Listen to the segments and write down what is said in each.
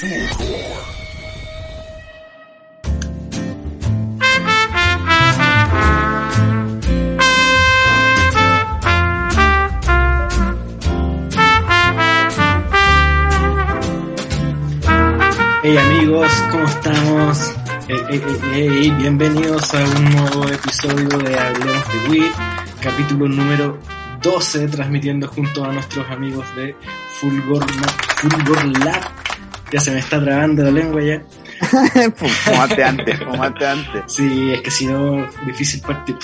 Hey amigos, ¿cómo estamos? Hey, hey, hey, bienvenidos a un nuevo episodio de Hablemos de Wii, capítulo número 12, transmitiendo junto a nuestros amigos de Fulgor, Fulgor Lab. Ya se me está trabando la lengua ya. fumate antes, fumate antes. Sí, es que si no, difícil partir.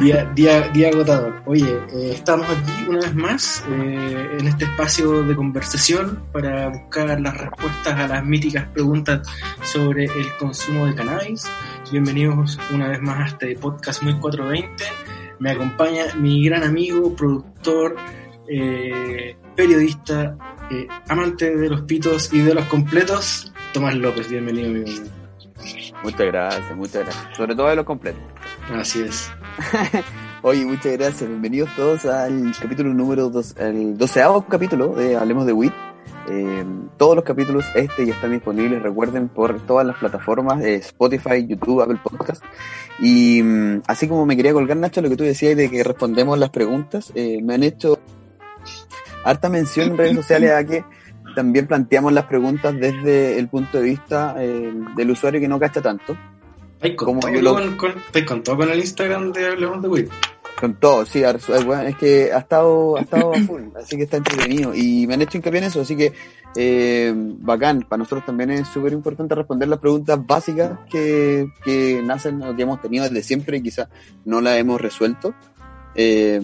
Día, día, día agotador. Oye, eh, estamos aquí una vez más eh, en este espacio de conversación para buscar las respuestas a las míticas preguntas sobre el consumo de cannabis. Bienvenidos una vez más a este podcast Muy 420. Me acompaña mi gran amigo, productor, eh, periodista, eh, amante de los pitos y de los completos, Tomás López. Bienvenido, amigo. Muchas gracias, muchas gracias. Sobre todo de los completos. Así es. Oye, muchas gracias. Bienvenidos todos al capítulo número dos, el doceavo capítulo de Hablemos de WIT. Eh, todos los capítulos este ya están disponibles, recuerden, por todas las plataformas, eh, Spotify, YouTube, Apple Podcast. Y mm, así como me quería colgar, Nacho, lo que tú decías de que respondemos las preguntas, eh, me han hecho harta mención en redes sociales a que también planteamos las preguntas desde el punto de vista eh, del usuario que no cacha tanto. ¿Estáis con, Como todo yo lo- con, con- estáis con todo con el Instagram de Hablemos de Wii? Con todo, sí, es que ha estado, ha estado a full, así que está entretenido. Y me han hecho hincapié en eso, así que eh, bacán. Para nosotros también es súper importante responder las preguntas básicas que, que nacen o que hemos tenido desde siempre y quizás no las hemos resuelto. Eh,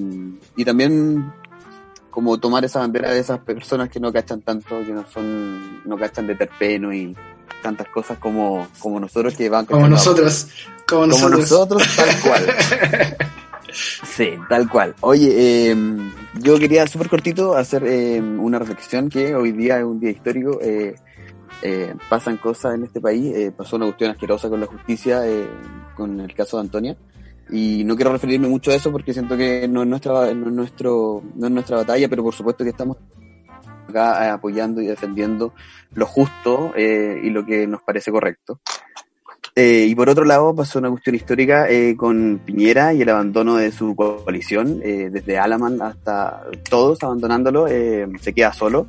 y también como tomar esa bandera de esas personas que no cachan tanto, que no son, no cachan de terpeno y tantas cosas como, como nosotros que van Como nosotros. Como como nosotros. nosotros, tal cual. Sí, tal cual. Oye, eh, yo quería súper cortito hacer eh, una reflexión que hoy día es un día histórico. eh, eh, pasan cosas en este país. eh, pasó una cuestión asquerosa con la justicia, eh, con el caso de Antonia. Y no quiero referirme mucho a eso porque siento que no es nuestra, no es nuestro, no es nuestra batalla, pero por supuesto que estamos acá eh, apoyando y defendiendo lo justo eh, y lo que nos parece correcto. Eh, y por otro lado pasó una cuestión histórica con Piñera y el abandono de su coalición, desde Alaman hasta todos abandonándolo, se queda solo.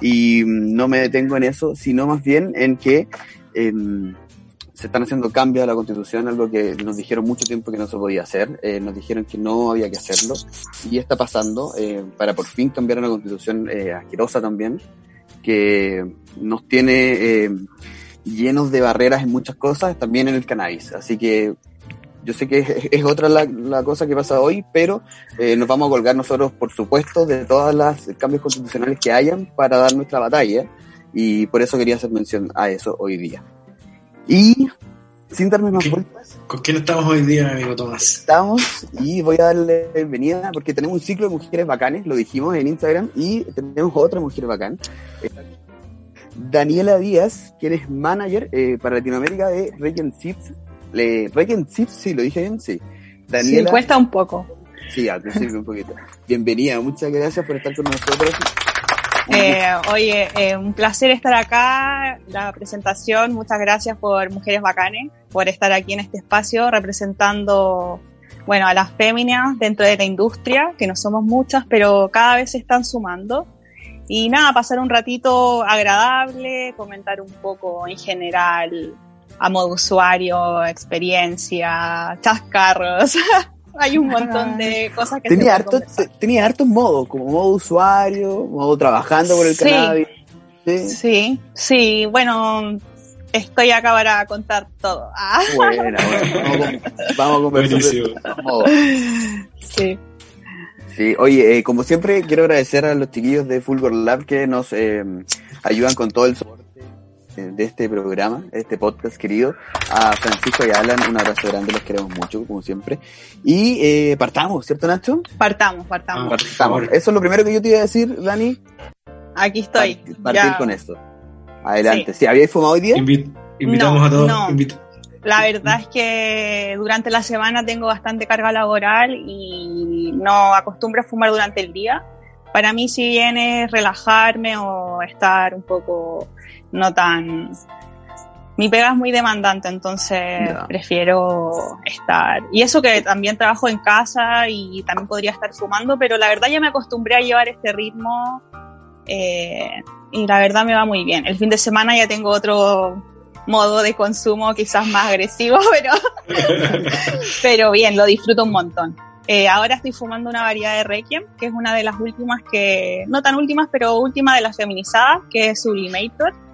Y mm, no me detengo en eso, sino más bien en que em, se están haciendo cambios a la constitución, algo que nos dijeron mucho tiempo que no se podía hacer, eh, nos dijeron que no había que hacerlo, y está pasando eh, para por fin cambiar una constitución eh, asquerosa también, que nos tiene eh, llenos de barreras en muchas cosas, también en el cannabis. Así que yo sé que es, otra la, cosa que pasa hoy, pero nos vamos a colgar nosotros, por supuesto, de todos los cambios constitucionales que hayan para dar nuestra batalla, y por eso quería hacer mención a eso hoy día. Y sin darme más vueltas, ¿Con quién estamos hoy día, amigo Tomás? estamos y voy a darle bienvenida porque tenemos un ciclo de mujeres bacanes, lo dijimos en Instagram, y tenemos otra mujer bacán. Eh, Daniela Díaz, quien es manager eh, para Latinoamérica de Regent Sips. Le, Regent Sips, sí, lo dije bien, sí. Sí, Daniela, cuesta un poco. sí, al principio un poquito. Bienvenida, muchas gracias por estar con nosotros. Eh, oye, eh, un placer estar acá, la presentación, muchas gracias por Mujeres Bacanes, por estar aquí en este espacio representando, bueno, a las féminas dentro de la industria, que no somos muchas, pero cada vez se están sumando. Y nada, pasar un ratito agradable, comentar un poco en general a modo usuario, experiencia, chascarros. Hay un montón de cosas que Tenía, harto, te- tenía hartos modos, como modo usuario, modo trabajando por el Sí. cannabis. Sí. Sí, sí, bueno, estoy acá para contar todo. Ah, Bueno, bueno, vamos, a- vamos a conversar sí. Sí, oye, eh, como siempre, quiero agradecer a los chiquillos de Fulgor Lab que nos eh, ayudan con todo el soporte de este programa, de este podcast querido. A Francisco y a Alan, un abrazo grande, los queremos mucho, como siempre. Y eh, partamos, ¿cierto, Nacho? Partamos, partamos. Ah, Partamos. Eso es lo primero que yo te iba a decir, Dani. Aquí estoy. Part- Partir Ya. con esto. Adelante. ¿Sí? ¿Habíais fumado hoy día? Invi- invitamos No, a todos. no. invit- La verdad es que durante la semana tengo bastante carga laboral y no acostumbro a fumar durante el día, para mí si bien es relajarme o estar un poco no tan mi pega es muy demandante, entonces prefiero estar. Y eso que también trabajo en casa y también podría estar fumando, pero la verdad ya me acostumbré a llevar este ritmo eh, y la verdad me va muy bien. El fin de semana ya tengo otro modo de consumo quizás más agresivo, pero, pero bien, lo disfruto un montón. Eh, ahora estoy fumando una variedad de Requiem, que es una de las últimas que, no tan últimas, pero última de las feminizadas, que es Sublimator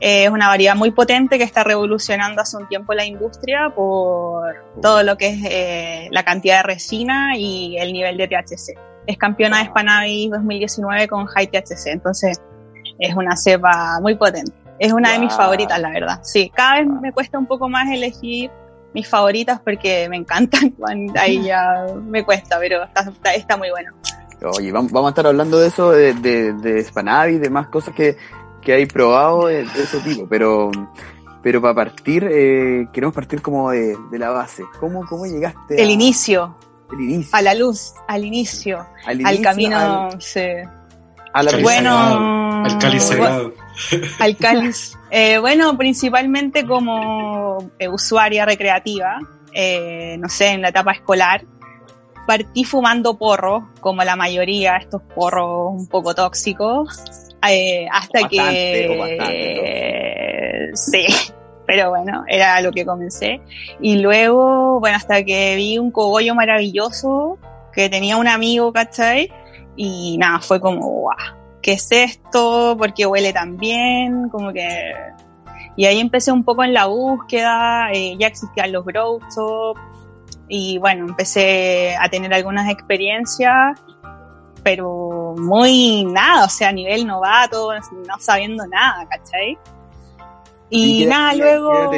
es una variedad muy potente que está revolucionando hace un tiempo la industria por todo lo que es eh, la cantidad de resina y el nivel de THC. Es campeona de Spanavis 2019 con High THC, entonces es una cepa muy potente. Es una de mis favoritas, la verdad. Sí, cada vez me cuesta un poco más elegir mis favoritas porque me encantan. Ahí ya me cuesta, pero está, está, muy bueno. Oye, vamos, a estar hablando de eso, de, de, de Spanavis, de más cosas que, que hay probado de, ese tipo, pero pero para partir, eh, queremos partir como de, la base. ¿Cómo, cómo llegaste? El inicio. El inicio. A la luz, al inicio. Al, camino, al, sí. A la bueno, al cáliz sagrado. Al cáliz. Eh, bueno, principalmente como eh, usuaria recreativa, eh, no sé, en la etapa escolar. Partí fumando porro, como la mayoría, estos porros un poco tóxicos eh, hasta que... sí, pero bueno, era lo que comencé. Y luego, bueno, hasta que vi un cogollo maravilloso que tenía un amigo, ¿cachai? Y nada, fue como, guau, ¿qué es esto? ¿Por qué huele tan bien? Como que... Y ahí empecé un poco en la búsqueda, eh, ya existían los grow y bueno, empecé a tener algunas experiencias pero muy nada, o sea, a nivel novato, no sabiendo nada, ¿cachai? Y, nada, luego...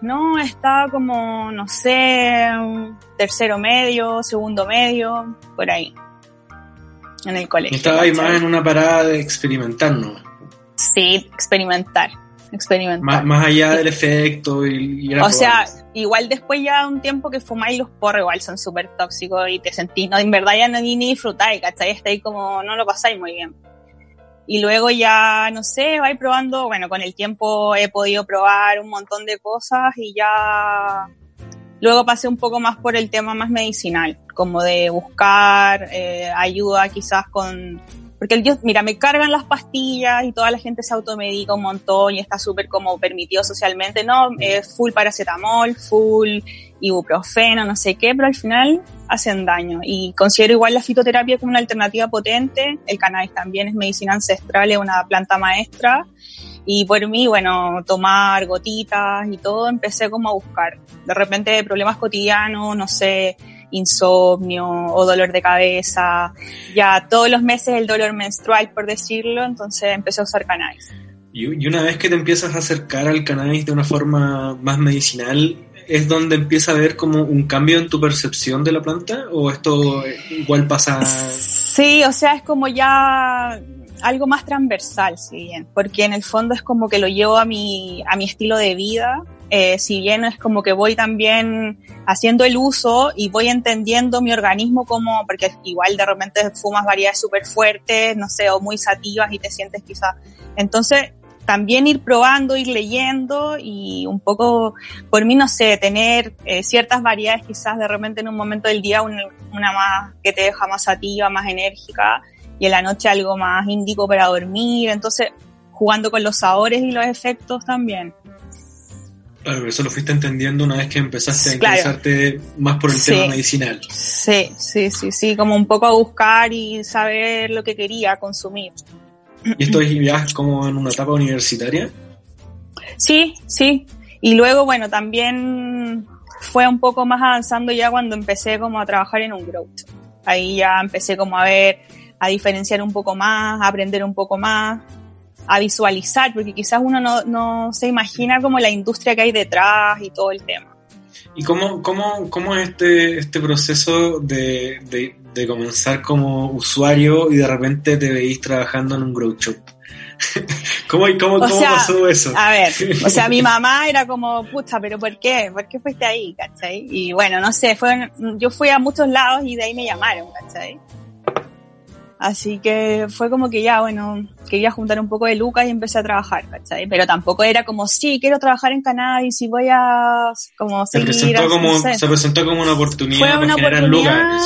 no, estaba como, no sé, tercero medio, segundo medio, por ahí, en el colegio. Estaba ahí más en una parada de experimentar, ¿no? Sí, experimentar experimentar. Más, allá del efecto y, O sea, igual después ya un tiempo que fumáis los porros igual son súper tóxicos y te sentís, no, en verdad ya no ni, ni disfrutáis, ¿cachai? Estáis como, no lo pasáis muy bien. Y luego ya, no sé, vais probando, bueno, con el tiempo he podido probar un montón de cosas y ya luego pasé un poco más por el tema más medicinal, como de buscar eh, ayuda quizás con porque el Dios, mira, me cargan las pastillas y toda la gente se automedica un montón y está súper como permitido socialmente, ¿no? Es full paracetamol, full ibuprofeno, no sé qué, pero al final hacen daño. Y considero igual la fitoterapia como una alternativa potente. El cannabis también es medicina ancestral, es una planta maestra. Y por mí, bueno, tomar gotitas y todo, empecé como a buscar. De repente problemas cotidianos, no sé, insomnio o dolor de cabeza, ya todos los meses el dolor menstrual, por decirlo, entonces empecé a usar cannabis. Y, una vez que te empiezas a acercar al cannabis de una forma más medicinal, ¿es donde empieza a haber como un cambio en tu percepción de la planta? ¿O esto igual pasa...? Sí, o sea, es como ya algo más transversal, si bien, porque en el fondo es como que lo llevo a mi, a mi estilo de vida eh, si bien es como que voy también haciendo el uso y voy entendiendo mi organismo como, porque igual de repente fumas variedades súper fuertes, no sé, o muy sativas y te sientes quizás. Entonces, también ir probando, ir leyendo y un poco, por mí, no sé, tener eh, ciertas variedades quizás de repente en un momento del día una, más que te deja más sativa, más enérgica y en la noche algo más índico para dormir. Entonces, jugando con los sabores y los efectos también. Claro, eso lo fuiste entendiendo una vez que empezaste a interesarte más por el tema medicinal. Sí, sí, sí, sí, como un poco a buscar y saber lo que quería consumir. ¿Y esto es ya como en una etapa universitaria? Sí, sí. Y luego, bueno, también fue un poco más avanzando ya cuando empecé como a trabajar en un growth. Ahí ya empecé como a ver, a diferenciar un poco más, a aprender un poco más a visualizar, porque quizás uno no, no se imagina como la industria que hay detrás y todo el tema. ¿Y cómo, cómo, cómo es este, este proceso de, de, comenzar como usuario y de repente te veís trabajando en un grow shop? ¿Cómo, cómo, cómo pasó eso? A ver, o sea, mi mamá era como, pucha, pero ¿por qué? ¿Por qué fuiste ahí? ¿Cachai? Y bueno, no sé, fue, yo fui a muchos lados y de ahí me llamaron, ¿cachai? Así que fue como que ya, bueno, quería juntar un poco de lucas y empecé a trabajar, ¿cachai? Pero tampoco era como, sí, quiero trabajar en cannabis y voy a como seguir. Se presentó, como, se presentó como una oportunidad. Fue una oportunidad.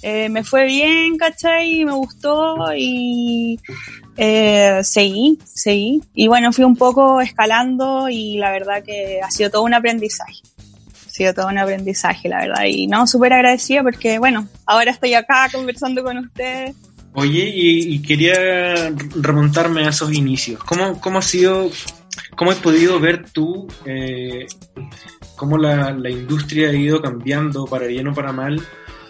Eh, me fue bien, ¿cachai? Me gustó y eh, seguí, seguí. Y bueno, fui un poco escalando y la verdad que ha sido todo un aprendizaje. Ha sido todo un aprendizaje, la verdad. Y no, súper agradecida porque, bueno, ahora estoy acá conversando con ustedes. Oye, y, quería remontarme a esos inicios. ¿Cómo, cómo ha sido, cómo has podido ver tú eh, cómo la, la industria ha ido cambiando para bien o para mal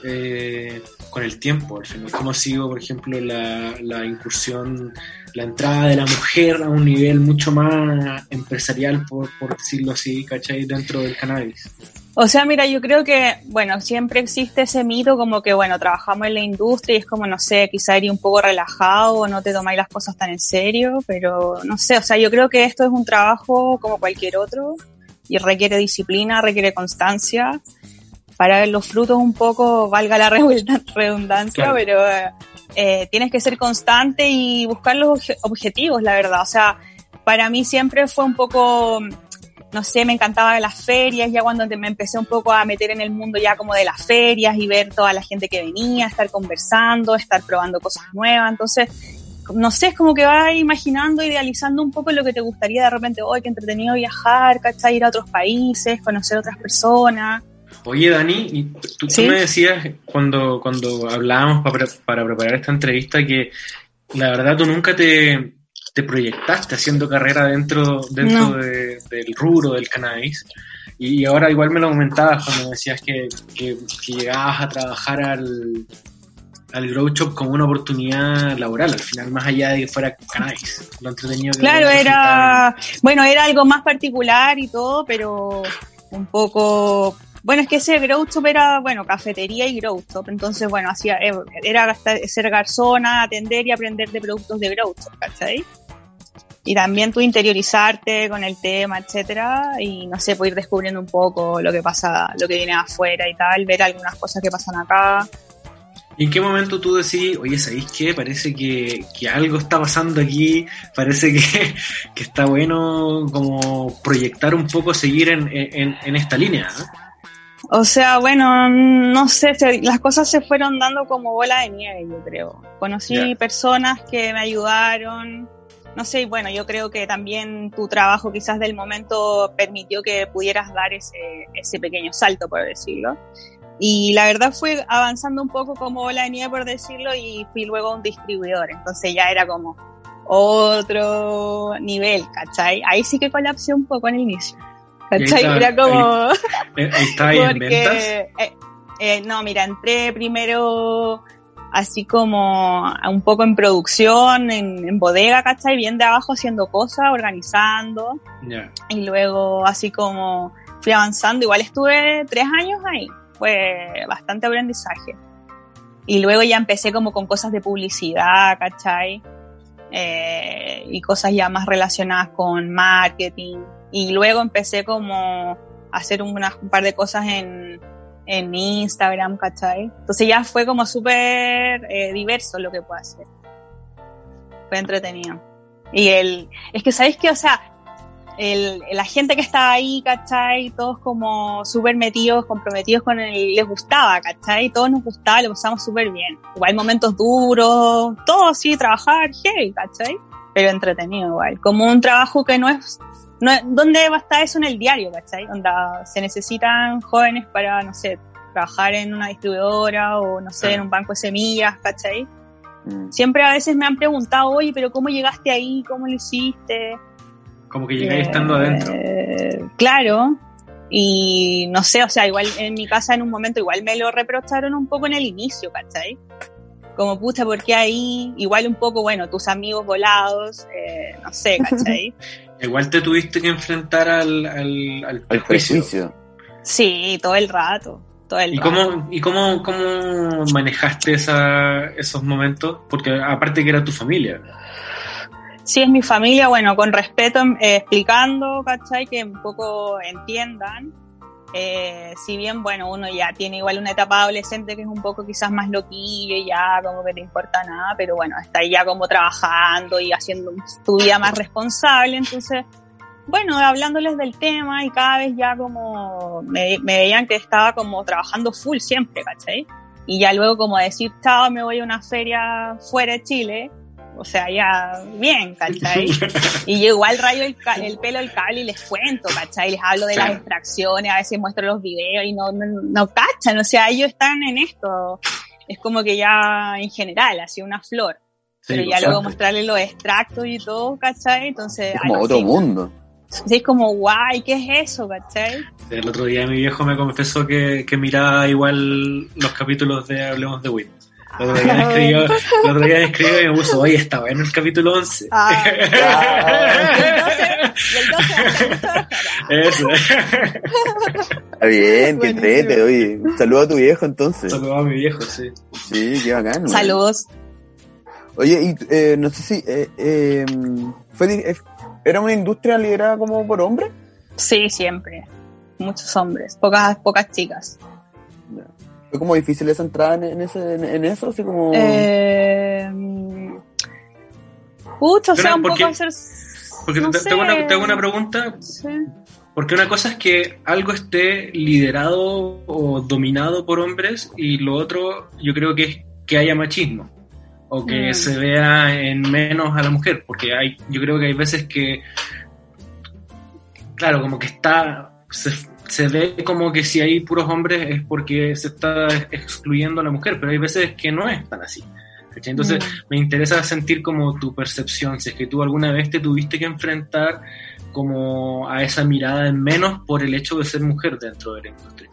eh, con el tiempo, al final. ¿Cómo ha sido, por ejemplo, la, incursión, la entrada de la mujer a un nivel mucho más empresarial, por, por decirlo así, ¿cachai? Dentro del cannabis. O sea, mira, yo creo que, bueno, siempre existe ese mito como que, bueno, trabajamos en la industria y es como, no sé, quizá iría un poco relajado no te tomáis las cosas tan en serio, pero no sé, o sea, yo creo que esto es un trabajo como cualquier otro y requiere disciplina, requiere constancia para ver los frutos un poco, valga la redundancia, pero eh, tienes que ser constante y buscar los objetivos, la verdad. O sea, para mí siempre fue un poco, no sé, me encantaba las ferias, ya cuando me empecé un poco a meter en el mundo ya como de las ferias y ver toda la gente que venía, estar conversando, estar probando cosas nuevas. Entonces, no sé, es como que vas imaginando, idealizando un poco lo que te gustaría de repente, hoy qué entretenido viajar, ¿cachai? Ir a otros países, conocer otras personas. Oye, Dani, tú, me decías cuando, cuando hablábamos para, para, preparar esta entrevista que la verdad tú nunca te, proyectaste haciendo carrera dentro, dentro del rubro del cannabis. Y ahora igual me lo comentabas cuando decías que, que, llegabas a trabajar al, al Grow Shop como una oportunidad laboral, al final, más allá de que fuera cannabis. Lo entretenido Claro, era, bueno, era algo más particular y todo, pero un poco bueno, es que ese Grow Shop era, bueno, cafetería y Grow Shop. Entonces, bueno, hacía, eh, era ser garzona, atender y aprender de productos de Grow Shop, ¿cachai? Y también tú interiorizarte con el tema, etcétera, y no sé, pues ir descubriendo un poco lo que pasa, lo que viene afuera y tal, ver algunas cosas que pasan acá. ¿Y en qué momento tú decís, oye, ¿sabéis qué? Parece que, que algo está pasando aquí, parece que, que, está bueno como proyectar un poco, seguir en, en, en esta línea, ¿no? O sea, bueno, no sé, las cosas se fueron dando como bola de nieve, yo creo. Conocí personas que me ayudaron, no sé, y bueno, yo creo que también tu trabajo quizás del momento permitió que pudieras dar ese, ese pequeño salto, por decirlo. Y la verdad fue avanzando un poco como bola de nieve, por decirlo, y fui luego a un distribuidor. Entonces ya era como otro nivel, ¿cachai? Ahí sí que colapsé un poco en el inicio. ¿Cachai? Era como. ¿Está ahí en ventas? Eh, eh, no, mira, entré primero así como un poco en producción, en, bodega, ¿cachai? Bien de abajo haciendo cosas, organizando. Y luego así como fui avanzando. Igual estuve tres años ahí. Fue bastante aprendizaje. Y luego ya empecé como con cosas de publicidad, ¿cachai? Eh, y cosas ya más relacionadas con marketing, y luego empecé como a hacer un, par de cosas en, en Instagram, ¿cachai? Entonces ya fue como súper eh, diverso lo que puedo hacer. Fue entretenido. Y el, es que sabéis que, o sea, el, la gente que estaba ahí, ¿cachai? Todos como súper metidos, comprometidos con el, les gustaba, ¿cachai? Todos nos gustaba, lo pasamos súper bien. Igual momentos duros, todo así, trabajar, hey, ¿cachai? Pero entretenido igual. Como un trabajo que no es no, ¿Dónde va a estar eso en el diario, cachai? Onda, se necesitan jóvenes para, no sé, trabajar en una distribuidora o, no sé, en un banco de semillas, ¿cachai? Mm. Siempre a veces me han preguntado, oye, pero ¿cómo llegaste ahí? ¿Cómo lo hiciste? Como que llegué estando adentro. Eh, claro. Y no sé, o sea, igual en mi casa en un momento igual me lo reprocharon un poco en el inicio, ¿cachai? Como pucha, ¿por qué ahí? Igual un poco, bueno, tus amigos volados, eh, no sé, ¿cachai? Igual te tuviste que enfrentar al, al, al prejuicio. Sí, todo el rato. Todo el ¿Y, Cómo, ¿Y cómo, cómo manejaste esa, esos momentos? Porque aparte que era tu familia. Sí, es mi familia, bueno, con respeto, eh, explicando, ¿cachai? Que un poco entiendan. Eh, si bien, bueno, uno ya tiene igual una etapa adolescente que es un poco quizás más loquillo y ya como que te importa nada, pero bueno, está ya como trabajando y haciendo tu vida más responsable, entonces, bueno, hablándoles del tema y cada vez ya como me, me veían que estaba como trabajando full siempre, ¿cachai? Y ya luego como decir, chao, me voy a una feria fuera de Chile, o sea, ya bien, ¿cachai? Y yo igual rayo el, el, pelo el cable y les cuento, ¿cachai? Les hablo de las extracciones, a veces muestro los videos y no, no, no cachan, o sea, ellos están en esto. Es como que ya en general, así una flor. Pero ya luego mostrarles los extractos y todo, ¿cachai? Entonces... Es como otro mundo. Sí, es como, guay, ¿qué es eso, cachai? El otro día mi viejo me confesó que, que miraba igual los capítulos de Hablemos de Wit. El otro día me escribió, el otro día me escribió y me puso, oye, está bueno el capítulo 11. Ah, y el 12, y el 12 Eso. Está bien, que entrete, oye. Saluda a tu viejo entonces. Saludos a mi viejo, sí. Sí, qué bacán. Saludos. Oye, y eh, no sé si. Eh, eh, fue, ¿Era una industria liderada como por hombres? Sí, siempre. Muchos hombres, pocas, pocas chicas. ¿Fue como difícil esa entrada en, en ese, en, en, eso? Así como... Eh, o sea, un porque, poco hacer... Porque no te, hago una, te hago una pregunta. Sí. Porque una cosa es que algo esté liderado o dominado por hombres y lo otro yo creo que es que haya machismo o que Mm. se vea en menos a la mujer, porque hay, yo creo que hay veces que, claro, como que está, se, se ve como que si hay puros hombres es porque se está excluyendo a la mujer, pero hay veces que no es tan así. ¿cachai? Entonces Mm. me interesa sentir como tu percepción, si es que tú alguna vez te tuviste que enfrentar como a esa mirada en menos por el hecho de ser mujer dentro de la industria.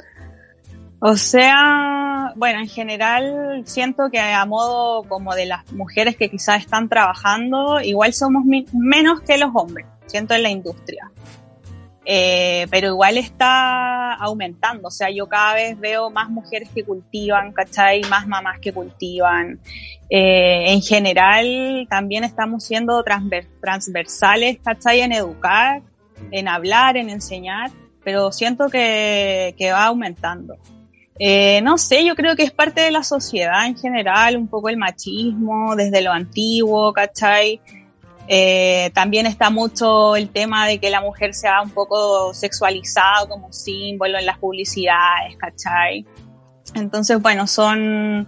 O sea, bueno, en general siento que a modo como de las mujeres que quizás están trabajando, igual somos menos que los hombres, siento en la industria. Eh, pero igual está aumentando, o sea, yo cada vez veo más mujeres que cultivan, ¿cachai? Más mamás que cultivan. Eh, en general también estamos siendo transver- transversales, ¿cachai? En educar, en hablar, en enseñar, pero siento que, que va aumentando. Eh, no sé, yo creo que es parte de la sociedad en general, un poco el machismo desde lo antiguo, ¿cachai? Eh, también está mucho el tema de que la mujer sea un poco sexualizada como símbolo en las publicidades, ¿cachai? Entonces, bueno, son,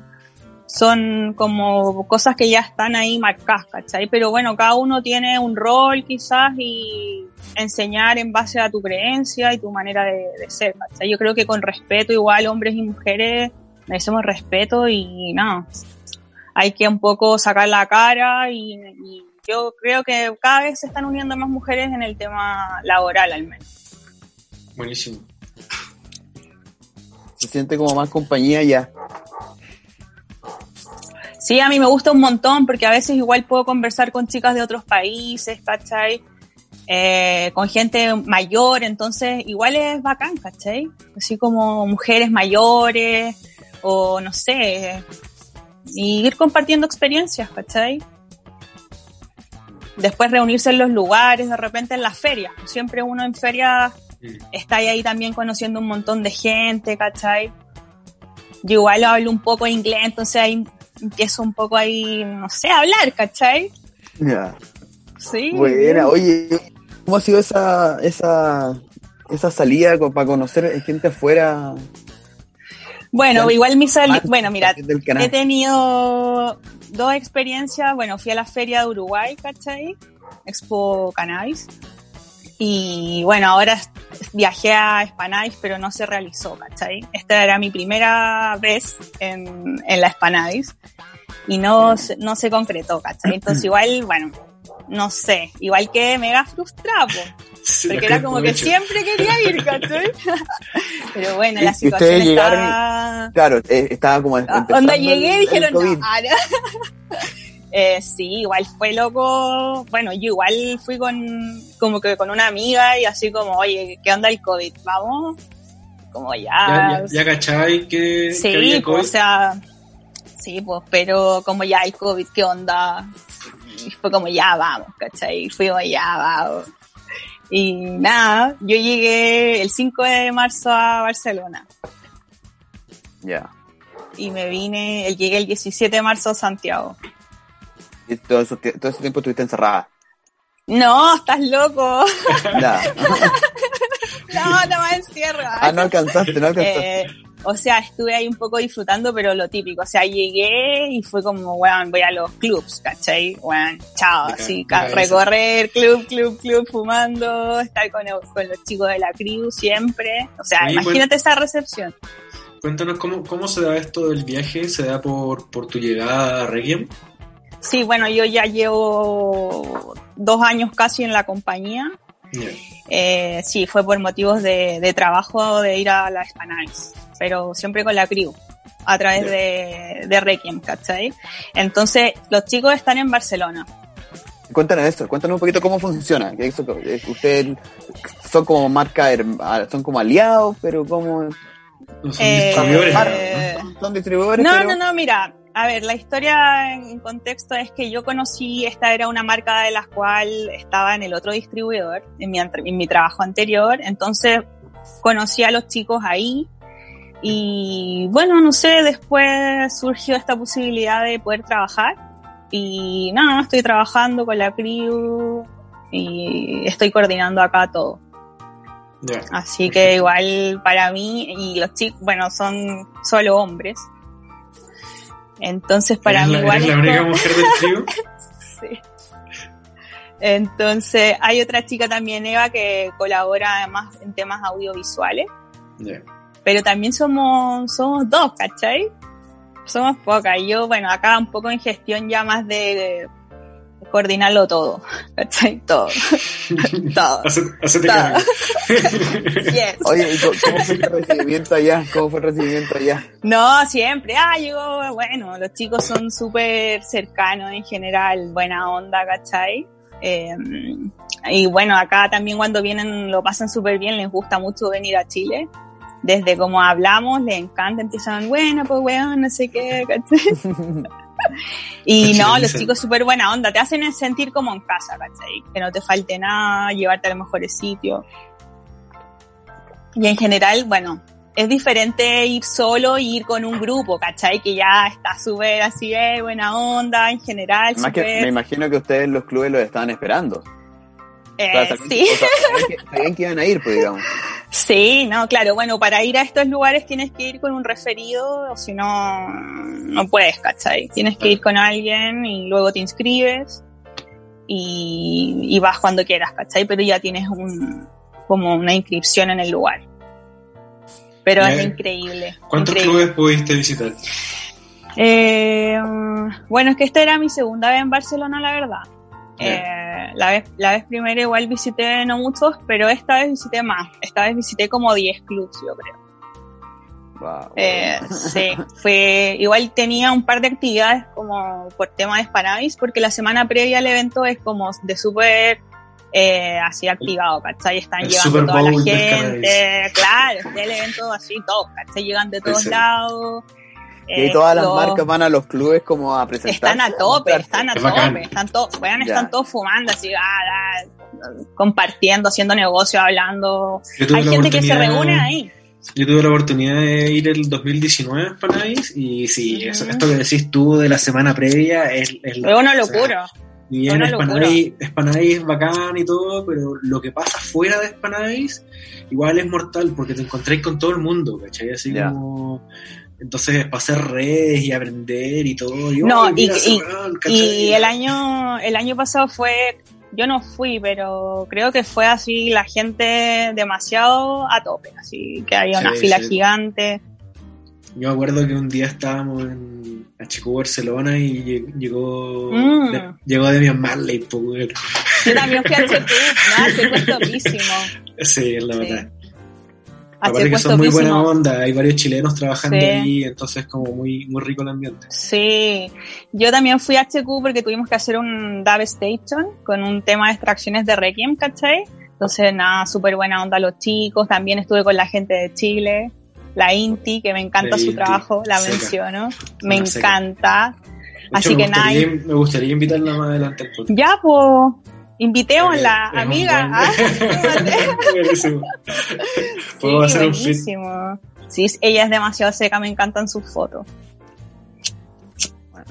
son como cosas que ya están ahí marcadas, ¿cachai? Pero bueno, cada uno tiene un rol quizás y enseñar en base a tu creencia y tu manera de, de ser, ¿cachai? Yo creo que con respeto igual hombres y mujeres merecemos respeto y no, hay que un poco sacar la cara y, y yo creo que cada vez se están uniendo más mujeres en el tema laboral al menos. Buenísimo. Se siente como más compañía ya. Sí, a mí me gusta un montón porque a veces igual puedo conversar con chicas de otros países, ¿cachai? Eh, con gente mayor, entonces igual es bacán, ¿cachai? Así como mujeres mayores o no sé, y ir compartiendo experiencias, ¿cachai? Después reunirse en los lugares, de repente en las ferias. Siempre uno en ferias Mm. está ahí también conociendo un montón de gente, ¿cachai? Yo igual hablo un poco inglés, entonces ahí empiezo un poco ahí, no sé, a hablar, ¿cachai? Ya. Sí. Buena, oye, ¿cómo ha sido esa, esa, esa salida para conocer gente afuera Bueno, Ya. igual mi salida, bueno, mira, he tenido dos experiencias, bueno, fui a la feria de Uruguay, ¿cachai? Expo Cannabis. Y bueno, ahora viajé a Spanais, pero no se realizó, ¿cachai? Esta era mi primera vez en, en la Spanais y no, se- no se concretó, ¿cachai? Entonces igual, bueno, no sé, igual que mega frustrado, Sí, porque era como que siempre quería ir, ¿cachai? Pero bueno, la situación ustedes llegaron está... Claro, eh, estaba como Ah, empezando Cuando el- llegué el dijeron, no, COVID. ah, no. Eh, sí, igual fue loco. Bueno, yo igual fui con, como que con una amiga y así como, oye, ¿qué onda el COVID? Vamos. Como ya. Ya, ya, ya cachai que, sí, que había pues, COVID. o sea, sí, pues, pero como ya el COVID, ¿qué onda? Y fue como, ya vamos, ¿cachai? Y fuimos, ya vamos. Y nada, yo llegué el 5 de marzo a Barcelona. Ya. Y me vine, llegué el 17 de marzo a Santiago. ¿Y todo, eso, todo ese tiempo estuviste encerrada? No, estás loco. No, no me encierro. Ah, no alcanzaste, no alcanzaste. Eh, o sea, estuve ahí un poco disfrutando, pero lo típico. O sea, llegué y fue como, weón, voy a los clubs, ¿cachai? Weón, chao, así, recorrer, club, club, club, fumando, estar con, con los chicos de la crew siempre. O sea, imagínate esa recepción. Cuéntanos cómo, cómo se da esto del viaje, ¿se da por, por tu llegada a Requiem? Sí, bueno, yo ya llevo dos años casi en la compañía. Eh, sí, fue por motivos de, de, trabajo de ir a la Spanish, pero siempre con la crew, a través de, de Requiem, ¿cachai? Entonces, los chicos están en Barcelona. Cuéntanos esto, cuéntanos un poquito cómo funciona. Ustedes son como marca, son como aliados, pero como... No son distribuidores. Eh, ¿no? Son distribuidores. No, no, no, mira, a ver, la historia en contexto es que yo conocí, esta era una marca de la cual estaba en el otro distribuidor, en mi, en mi trabajo anterior, entonces conocí a los chicos ahí y bueno, no sé, después surgió esta posibilidad de poder trabajar y nada, no, estoy trabajando con la crew y estoy coordinando acá todo. Así que igual para mí y los chicos, bueno, son solo hombres, entonces, para mí igual. la única mujer del trío? sí. Entonces, hay otra chica también, Eva, que colabora además en temas audiovisuales. Pero también somos, somos dos, ¿cachai? Somos pocas. Yo, bueno, acá un poco en gestión ya más de coordinarlo todo, ¿cachai? Todo. todo. Hacete todo. yes. Oye, ¿cómo fue el recibimiento allá? ¿Cómo fue el recibimiento allá? No, siempre. Ah, yo, bueno, los chicos son súper cercanos en general, buena onda, ¿cachai? Eh, y bueno, acá también cuando vienen lo pasan súper bien, les gusta mucho venir a Chile. Desde como hablamos, les encanta, empiezan, bueno, pues weón, no sé qué, ¿cachai? y no, los chicos súper buena onda, te hacen sentir como en casa, ¿cachai? Que no te falte nada, llevarte a los mejores sitios. Y en general, bueno, es diferente ir solo y ir con un grupo, ¿cachai? Que ya está súper así, eh, buena onda, en general. me imagino que ustedes los clubes los estaban esperando. Eh, sí. sabían que iban a ir, pues digamos. Sí, no, claro, bueno, para ir a estos lugares tienes que ir con un referido, o si no, no puedes, ¿cachai? Tienes que ir con alguien y luego te inscribes y, vas cuando quieras, ¿cachai? Pero ya tienes un, como una inscripción en el lugar. Pero es increíble. ¿Cuántos clubes pudiste visitar? Eh, bueno, es que esta era mi segunda vez en Barcelona, la verdad. Eh, la, vez, la vez primera igual visité no muchos, pero esta vez visité más. Esta vez visité como 10 clubs, yo creo. Eh, sí, fue, igual tenía un par de actividades como por tema de Spanavis, porque la semana previa al evento es como de súper eh, así activado, ¿cachai? Están llegando toda la gente, claro, el evento así, todo, ¿cachai? Llegan de todos lados y todas las marcas van a los clubes como a presentar. Están a tope, están a tope, están, todos están todos fumando así, ah, compartiendo, haciendo negocio, hablando. Hay gente que se reúne ahí. Yo tuve la oportunidad de ir el 2019 a Spanadis y sí, esto que decís tú de la semana previa es, es, una locura. y bien, Spanadis, es bacán y todo, pero lo que pasa fuera de Spanadis igual es mortal porque te encontráis con todo el mundo, ¿cachai? Así como entonces, para hacer redes y aprender y todo. no, y, y, el año el año pasado fue, yo no fui, pero creo que fue así la gente demasiado a tope, así que había una fila gigante. Yo me acuerdo que un día estábamos en HQ Barcelona y llegó mm. de, llegó Demian Marley. Pues, yo también fui a HQ, nada, fue topísimo. Sí, es la verdad. Aparte que son muy buena onda, hay varios chilenos trabajando ahí, entonces como muy, muy rico el ambiente. Sí, yo también fui a HQ porque tuvimos que hacer un Dub Station con un tema de extracciones de Requiem, ¿cachai? Entonces, nada, súper buena onda los chicos, también estuve con la gente de Chile, la Inti, que me encanta su trabajo, la menciono, me encanta. Así que nada. Me gustaría invitarla más adelante Ya, pues Invitemos la amiga. ¿ah? Puedo hacer un Sí, ella es demasiado seca, me encantan sus fotos.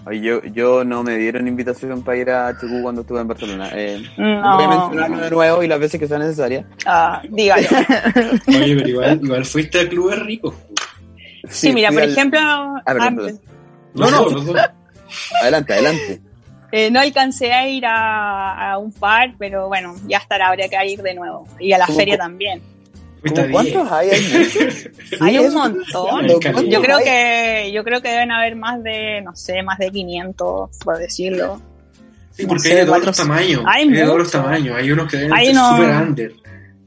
Oye, yo, yo no me dieron invitación para ir a Chocú cuando estuve en Barcelona. Eh, no. Voy a mencionarlo de nuevo y las veces que sea necesaria. Ah, dígalo. Oye, pero igual, igual fuiste a clubes ricos. Sí, sí mira, por ejemplo... Ah, ah, no, no, no, Adelante, adelante. Eh, no alcancé a ir a, a, un par, pero bueno, ya estará, habría que ir de nuevo. Y a la feria también. ¿Cuántos hay? ¿Hay, un montón. Yo creo que yo creo que deben haber más de, no sé, más de 500, por decirlo. Sí, porque hay de todos los tamaños. Hay, de todos los tamaños. Hay unos que deben ser super under.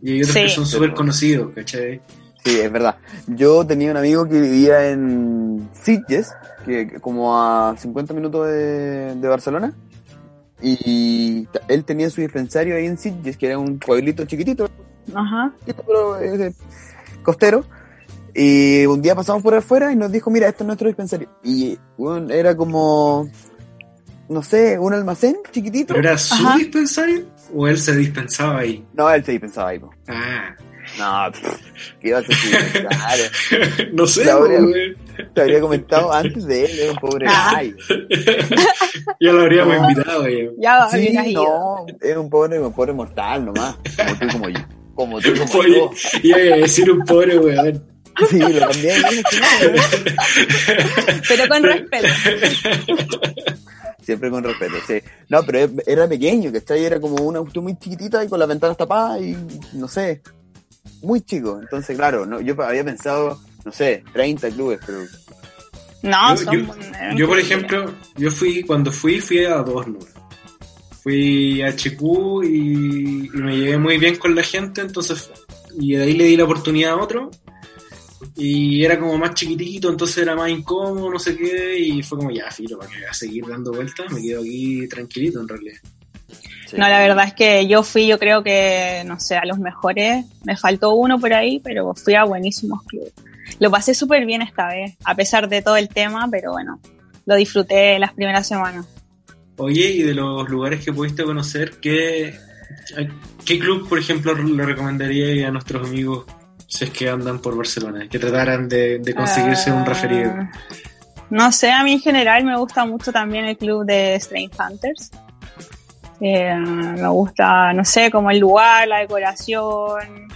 Y hay otros que son súper conocidos, ¿cachai? Sí, es verdad. Yo tenía un amigo que vivía en Sitges, que como a 50 minutos de, de Barcelona. Y él tenía su dispensario ahí en Sitges, que era un pueblito chiquitito. Ajá. Pero, eh, costero. Y un día pasamos por afuera y nos dijo, mira, esto es nuestro dispensario. Y bueno, era como, no sé, un almacén chiquitito. ¿Pero era su dispensario? ¿O él se dispensaba ahí? No, él se dispensaba ahí. Ah. No, ¿qué iba a ser No sé, te habría comentado antes de él, era un pobre ah. ya lo habríamos invitado. Ya, sí, no, era un pobre, un pobre mortal nomás, como tú como yo. Como tú como yo. Iba a decir un pobre weón. Sí, lo también. Pero con respeto. Siempre con respeto, sí. No, pero era pequeño, que está ahí era como una auto muy chiquitita y con las ventanas tapadas y no sé, muy chico. Entonces, claro, no, yo había pensado, no sé, 30 clubes, pero... No, yo, son, yo, por ejemplo, yo fui, cuando fui, fui a dos, ¿no? Fui a HQ y, y, me llevé muy bien con la gente, entonces, y de ahí le di la oportunidad a otro. Y era como más chiquitito, entonces era más incómodo, no sé qué, y fue como ya, filo, para que a seguir dando vueltas, me quedo aquí tranquilito en realidad. No, la verdad es que yo fui, yo creo que, no sé, a los mejores. Me faltó uno por ahí, pero fui a buenísimos clubes. Lo pasé súper bien esta vez, a pesar de todo el tema, pero bueno, lo disfruté las primeras semanas. Oye, y de los lugares que pudiste conocer, ¿qué, qué club, por ejemplo, le recomendaría a nuestros amigos si es que andan por Barcelona, que trataran de, conseguirse un referido? Ah, no sé, a mí en general me gusta mucho también el club de Strange Hunters. Eh, me gusta, no sé, como el lugar, la decoración,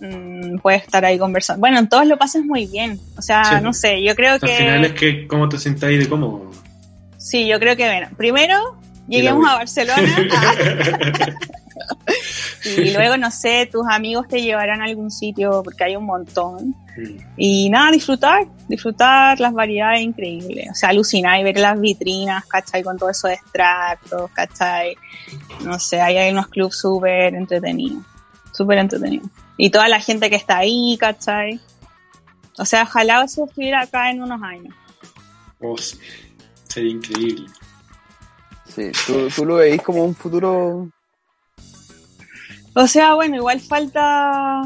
mmm, puedes estar ahí conversando. Bueno, en todos lo pasas muy bien. O sea, no sé, yo creo que... Al final es que cómo te ahí de cómodo. Sí, yo creo que, bueno, primero lleguemos a Barcelona. y luego, no sé, tus amigos te llevarán a algún sitio porque hay un montón. Y nada, disfrutar, disfrutar las variedades increíbles. O sea, alucinar y ver las vitrinas, ¿cachai? Con todo eso de extractos, ¿cachai? No sé, ahí hay unos clubs súper entretenidos. Súper entretenidos. Y toda la gente que está ahí, ¿cachai? O sea, ojalá eso estuviera acá en unos años. Oh, sería increíble. Sí, ¿Tú, ¿tú lo veis como un futuro o sea, bueno, igual falta,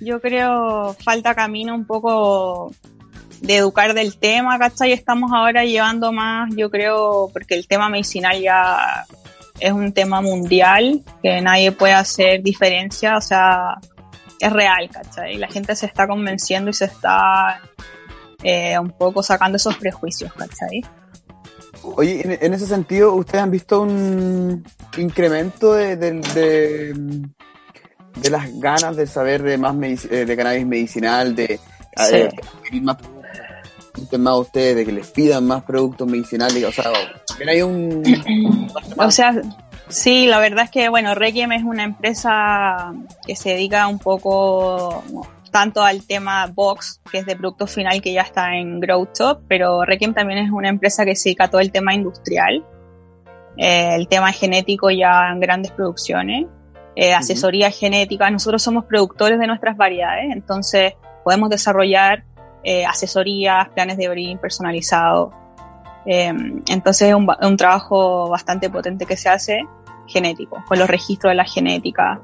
yo creo, falta camino un poco de educar del tema, ¿cachai? Estamos ahora llevando más, yo creo, porque el tema medicinal ya es un tema mundial, que nadie puede hacer diferencia, o sea, es real, ¿cachai? La gente se está convenciendo y se está eh, un poco sacando esos prejuicios, ¿cachai? Oye, en, ese sentido, ¿ustedes han visto un incremento de, de las ganas de saber de más eh, de cannabis medicinal, de, sí. más más ustedes, de que les pidan más productos medicinales, o sea, hay un... o sea, sí, la verdad es que, bueno, Requiem es una empresa que se dedica un poco tanto al tema box, que es de producto final que ya está en Grow Top, pero Requiem también es una empresa que se dedica a todo el tema industrial, eh, el tema genético ya en grandes producciones eh, asesoría genética. Nosotros somos productores de nuestras variedades, entonces podemos desarrollar eh, asesorías, planes de breeding personalizados. Eh, entonces es un, un, trabajo bastante potente que se hace genético, con los registros de la genética.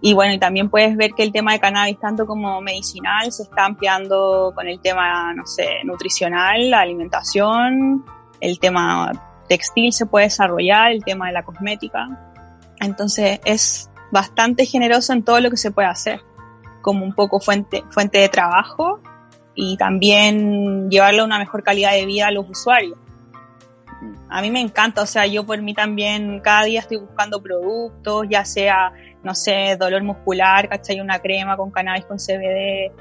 Y bueno, y también puedes ver que el tema de cannabis, tanto como medicinal, se está ampliando con el tema, no sé, nutricional, la alimentación, el tema textil se puede desarrollar, el tema de la cosmética. Entonces es bastante generoso en todo lo que se puede hacer, como un poco fuente, fuente de trabajo y también llevarle una mejor calidad de vida a los usuarios. A mí me encanta, o sea, yo por mí también cada día estoy buscando productos, ya sea, no sé, dolor muscular, ¿cachai? Una crema con cannabis con CBD,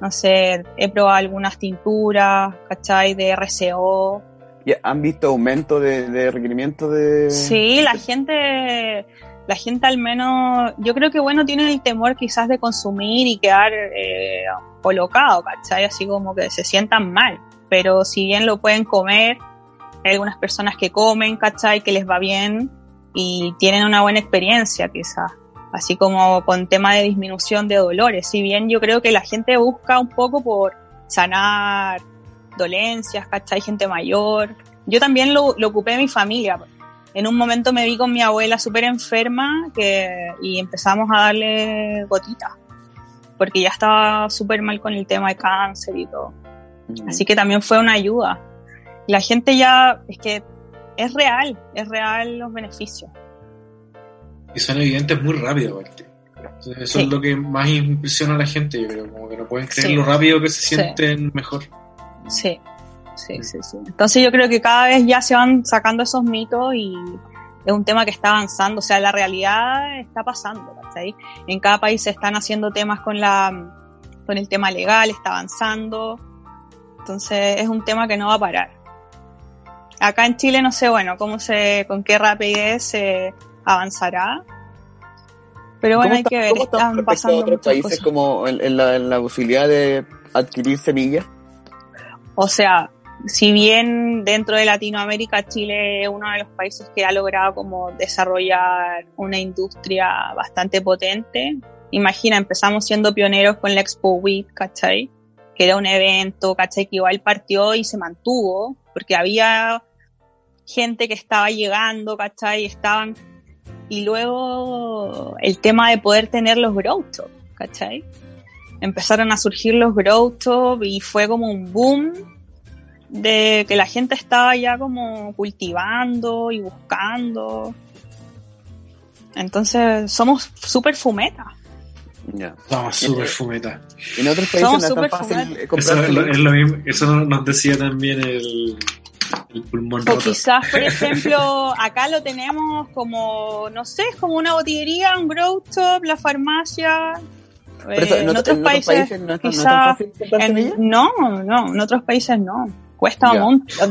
no sé, he probado algunas tinturas, ¿cachai? De RCO. ¿Han visto aumento de, de requerimiento de...? Sí, la gente, la gente al menos, yo creo que bueno, tienen el temor quizás de consumir y quedar eh, colocado, ¿cachai? Así como que se sientan mal. Pero si bien lo pueden comer, hay algunas personas que comen, ¿cachai? Que les va bien y tienen una buena experiencia quizás. Así como con tema de disminución de dolores. Si bien yo creo que la gente busca un poco por sanar dolencias, ¿cachai? Gente mayor. Yo también lo, lo ocupé en mi familia. En un momento me vi con mi abuela súper enferma que, y empezamos a darle gotitas. Porque ya estaba súper mal con el tema de cáncer y todo. Mm. Así que también fue una ayuda la gente ya, es que es real, es real los beneficios. Y son evidentes muy rápido, Eso es lo que más impresiona a la gente, yo creo, como que no pueden creer lo rápido que se sienten mejor. Sí, sí, sí, sí. Entonces yo creo que cada vez ya se van sacando esos mitos y es un tema que está avanzando, o sea, la realidad está pasando, ¿cachai? En cada país se están haciendo temas con la con el tema legal, está avanzando. Entonces es un tema que no va a parar acá en Chile no sé, bueno, cómo se, con qué rapidez se avanzará. Pero bueno, hay que ver, están pasando otros países como en, la, posibilidad de adquirir semillas? O sea, si bien dentro de Latinoamérica Chile es uno de los países que ha logrado como desarrollar una industria bastante potente, imagina, empezamos siendo pioneros con la Expo WIT, ¿cachai? Que era un evento, ¿cachai? Que igual partió y se mantuvo, porque había gente que estaba llegando, ¿cachai? Estaban... Y luego el tema de poder tener los grow ¿cachai? Empezaron a surgir los grow y fue como un boom de que la gente estaba ya como cultivando y buscando. Entonces somos súper fumetas. Ya. Somos súper fumetas. En otros países no es tan fácil comprar. Eso, es lo mismo, eso nos decía también el, o quizás, por ejemplo, acá lo tenemos como, no sé, es como una botillería, un grow shop, la farmacia. Eh, en, otros países, no, quizás, no, no, en otros países no. Cuesta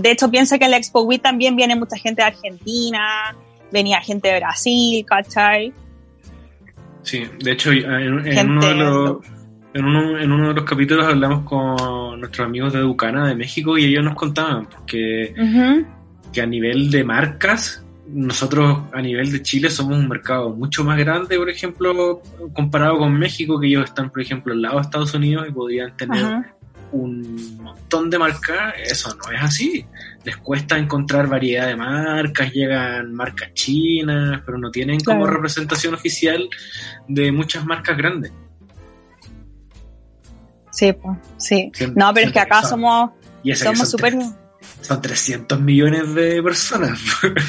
De hecho, piensa que en la Expo Wii también viene mucha gente de Argentina, venía gente de Brasil, ¿cachai? Sí, de hecho, en, uno de los en uno, en uno de los capítulos hablamos con nuestros amigos de Ducana de México y ellos nos contaban que, que a nivel de marcas, nosotros a nivel de Chile somos un mercado mucho más grande, por ejemplo, comparado con México, que ellos están, por ejemplo, al lado de Estados Unidos y podrían tener un montón de marcas. Eso no es así. Les cuesta encontrar variedad de marcas, llegan marcas chinas, pero no tienen como representación oficial de muchas marcas grandes. Sí, pues, sí. No, pero es que acá somos somos súper... Son 300 millones de personas.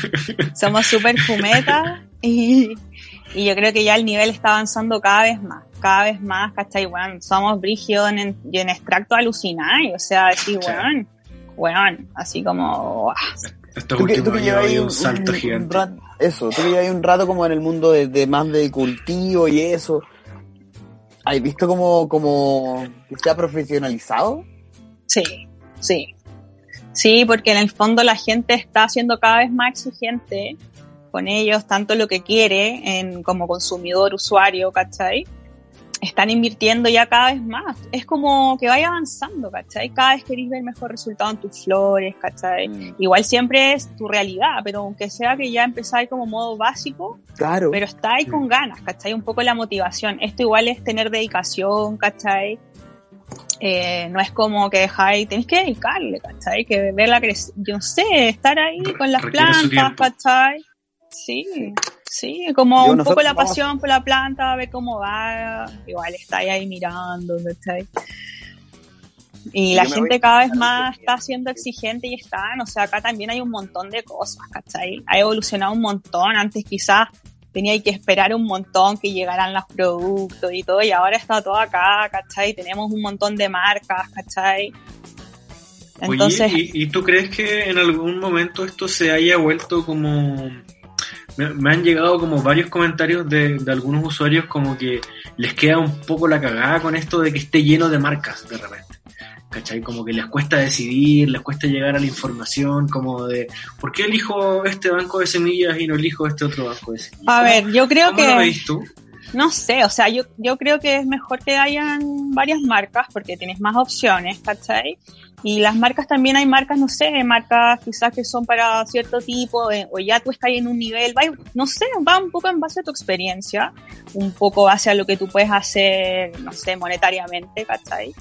Somos súper fumetas y, y yo creo que ya el nivel está avanzando cada vez más, cada vez más, ¿cachai? Bueno, somos brígidos en, en extracto alucinante, o sea, decir, bueno, bueno, así como... Esto último hay un, salto gigante. eso, tú que un rato como en el mundo de, de más de cultivo y eso ¿Has visto como, como que se ha profesionalizado? Sí, sí. Sí, porque en el fondo la gente está siendo cada vez más exigente con ellos, tanto lo que quiere en, como consumidor, usuario, ¿cachai? Están invirtiendo ya cada vez más. Es como que vaya avanzando, ¿cachai? Cada vez querés ver mejor resultado en tus flores, ¿cachai? Mm. Igual siempre es tu realidad, pero aunque sea que ya empezáis como modo básico, claro. pero está ahí con ganas, ¿cachai? Un poco la motivación. Esto igual es tener dedicación, ¿cachai? Eh, no es como que dejáis, tenéis que dedicarle, ¿cachai? Que verla crecer, yo sé, estar ahí con las plantas, ¿cachai? Sí, sí, como un poco la pasión por la planta, ver cómo va, igual está ahí mirando, ¿cachai? Y la gente cada vez más está siendo exigente y están, o sea, acá también hay un montón de cosas, ¿cachai? Ha evolucionado un montón, antes quizás tenía que esperar un montón que llegaran los productos y todo, y ahora está todo acá, ¿cachai? Tenemos un montón de marcas, ¿cachai? Entonces... Oye, ¿y, tú crees que en algún momento esto se haya vuelto como... Me, han llegado como varios comentarios de, de, algunos usuarios como que les queda un poco la cagada con esto de que esté lleno de marcas de repente. ¿cachai? Como que les cuesta decidir, les cuesta llegar a la información, como de, ¿por qué elijo este banco de semillas y no elijo este otro banco de semillas? A ver, yo creo ¿cómo que... lo veis tú? No sé, o sea, yo, yo creo que es mejor que hayan varias marcas porque tienes más opciones, ¿cachai? Y las marcas también hay marcas, no sé, marcas quizás que son para cierto tipo, o ya tú estás en un nivel, va, no sé, va un poco en base a tu experiencia, un poco base a lo que tú puedes hacer, no sé, monetariamente, ¿cachai?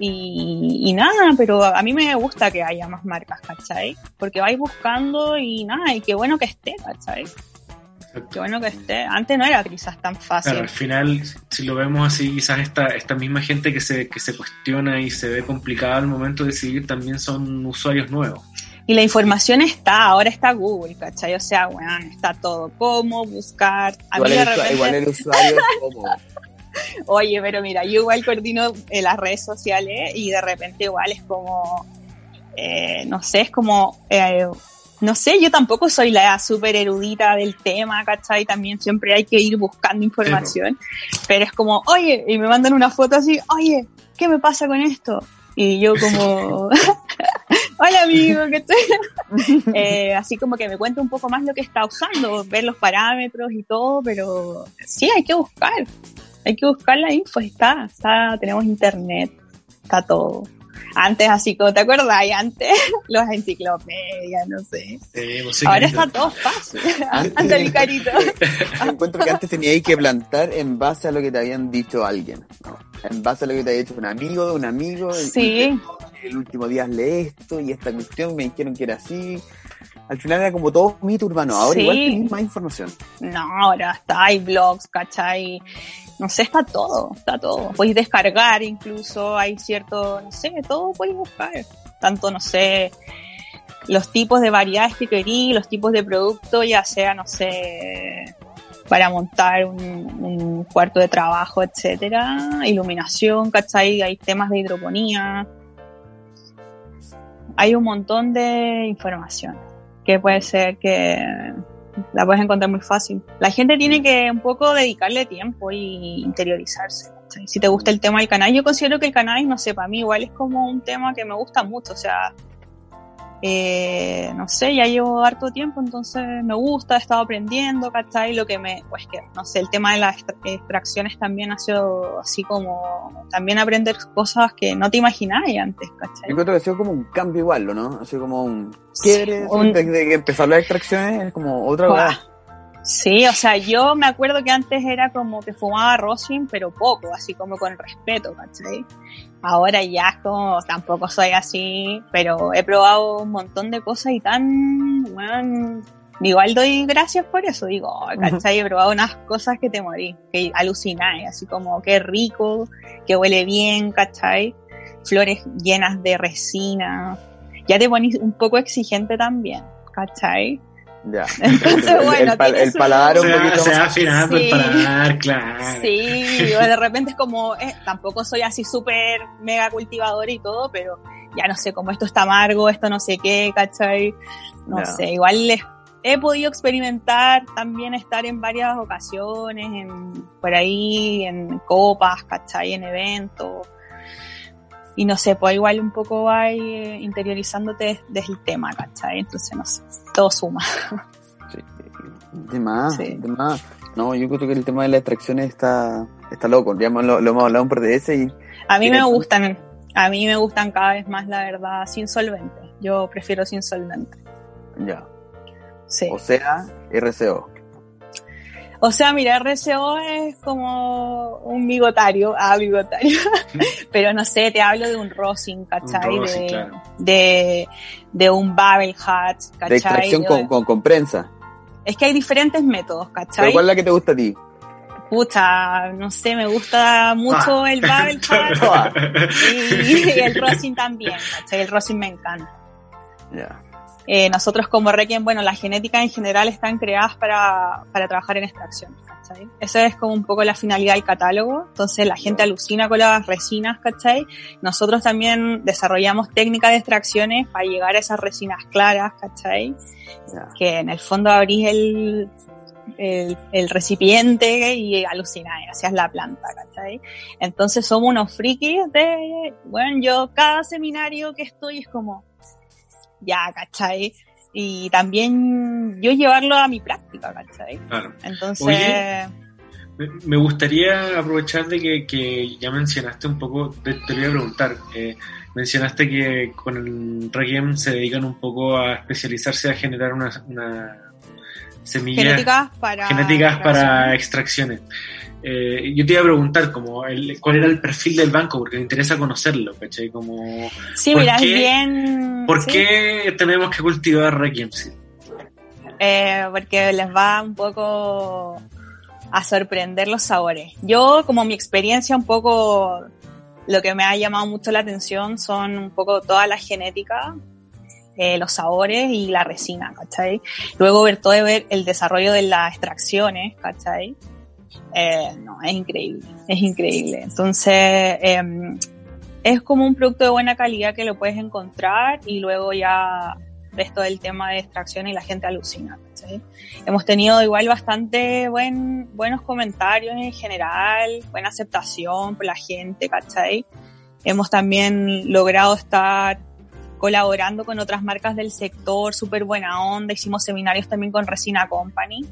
Y, nada, pero a mí me gusta que haya más marcas, ¿cachai? Porque vais buscando y nada, y qué bueno que esté, ¿cachai? Qué bueno que esté. Antes no era quizás tan fácil. al final, si lo vemos así, quizás esta, esta misma gente que se, que se cuestiona y se ve complicada al momento de decidir también son usuarios nuevos. Y la información está, ahora está Google, ¿cachai? O sea, bueno, está todo. ¿Cómo buscar? A igual, el, igual el usuario cómo. Oye, pero mira, yo igual coordino en las redes sociales y de repente igual es como, eh, no sé, es como, eh, no sé, yo tampoco soy la súper erudita del tema, ¿cachai? También siempre hay que ir buscando información, pero es como, oye, y me mandan una foto así, oye, ¿qué me pasa con esto? Y yo como, hola amigo, ¿qué estoy? eh, así como que me cuenta un poco más lo que está usando, ver los parámetros y todo, pero sí, hay que buscar hay que buscar la info, está, está, tenemos internet, está todo. Antes así como te acordás, antes los enciclopedias, no sé. Sí, Ahora está todo fácil. Antes el carito. Encuentro que antes tenías que plantar en base a lo que te habían dicho alguien. En base a lo que te había dicho un amigo de un amigo. Sí. el último día leí esto y esta cuestión me dijeron que era así al final era como todo mito urbano. Ahora igual tenés más información. No, ahora está, hay blogs, ¿cachai? No sé, está todo, está todo. Puedes descargar incluso, hay cierto, no sé, todo puedes buscar. Tanto, no sé, los tipos de variedades que querí, los tipos de producto, ya sea, no sé, para montar un, un cuarto de trabajo, etcétera, iluminación, ¿cachai? Hay temas de hidroponía. Hay un montón de información que puede ser que la puedes encontrar muy fácil. La gente tiene que un poco dedicarle tiempo y interiorizarse. Si te gusta el tema del canal, yo considero que el canal, no sé, para mí igual es como un tema que me gusta mucho. O sea, eh, no sé, ya llevo harto tiempo, entonces me gusta, he estado aprendiendo, ¿cachai? Lo que me, pues que, no sé, el tema de las extracciones también ha sido así como, también aprender cosas que no te imaginabas antes, ¿cachai? Creo que ha sido como un cambio igual, ¿no? Sido como un, ¿quieres? Un... De, que empezar las extracciones es como otra cosa. Sí, o sea, yo me acuerdo que antes era como que fumaba Rosin, pero poco, así como con respeto, ¿cachai? Ahora ya es como, tampoco soy así, pero he probado un montón de cosas y tan, bueno, igual doy gracias por eso, digo, ¿cachai? He probado unas cosas que te morí, que alucináis, así como, qué rico, que huele bien, ¿cachai? Flores llenas de resina, ya te pones un poco exigente también, ¿cachai? Ya. Entonces, bueno, el, el, paladar un poquito se va afinando sí. el paladar, claro. Sí, de repente es como, eh, tampoco soy así súper mega cultivador y todo, pero ya no sé, como esto está amargo, esto no sé qué, ¿cachai? No yeah. sé, igual les he podido experimentar también estar en varias ocasiones, en, por ahí, en copas, ¿cachai? En eventos y no sé, pues igual un poco va interiorizándote desde el tema, ¿cachai? Entonces, no sé, todo suma. Sí, de más, sí. de más. No, yo creo que el tema de las extracciones está, está loco, ya lo, lo hemos hablado un par de veces y... A mí me gustan, a mí me gustan cada vez más, la verdad, sin solvente. Yo prefiero sin solvente. Ya. Sí. O sea, RCO. O sea, mira, RCO es como un bigotario, ah, bigotario, pero no sé, te hablo de un rosin, ¿cachai? Un rosin, de, claro. de, de, un barrel hat, ¿cachai? De extracción con, con, con, prensa. Es que hay diferentes métodos, ¿cachai? ¿Pero cuál es la que te gusta a ti? Pucha, no sé, me gusta mucho ah. el barrel hat y, y, el rosin también, ¿cachai? El rosin me encanta. Ya. eh, nosotros como Requiem, bueno, las genéticas en general están creadas para, para trabajar en extracción, ¿cachai? Esa es como un poco la finalidad del catálogo, entonces la gente alucina con las resinas, ¿cachai? Nosotros también desarrollamos técnicas de extracciones para llegar a esas resinas claras, ¿cachai? Que en el fondo abrís el, el, el, recipiente y alucináis, hacías la planta, ¿cachai? Entonces somos unos frikis de, bueno, yo cada seminario que estoy es como, ya, ¿cachai? Y también yo llevarlo a mi práctica, ¿cachai? Claro. Entonces... me gustaría aprovechar de que, que, ya mencionaste un poco, te, te voy a preguntar, eh, mencionaste que con el Requiem se dedican un poco a especializarse a generar una, una semillas genéticas para, genéticas para extracciones. Eh, yo te iba a preguntar como el, cuál era el perfil del banco, porque me interesa conocerlo, ¿cachai? Como, sí, mira, qué, bien... ¿Por ¿sí? qué tenemos que cultivar Requiem? Eh, porque les va un poco a sorprender los sabores. Yo, como mi experiencia un poco, lo que me ha llamado mucho la atención son un poco toda la genética, eh, los sabores y la resina, ¿cachai? Luego ver todo ver el desarrollo de las extracciones, ¿cachai? Eh, no, es increíble, es increíble. Entonces, eh, es como un producto de buena calidad que lo puedes encontrar y luego ya ves todo el tema de extracción y la gente alucina. Hemos tenido igual bastante buen, buenos comentarios en general, buena aceptación por la gente, ¿cachai? Hemos también logrado estar colaborando con otras marcas del sector, súper buena onda, hicimos seminarios también con Resina Company,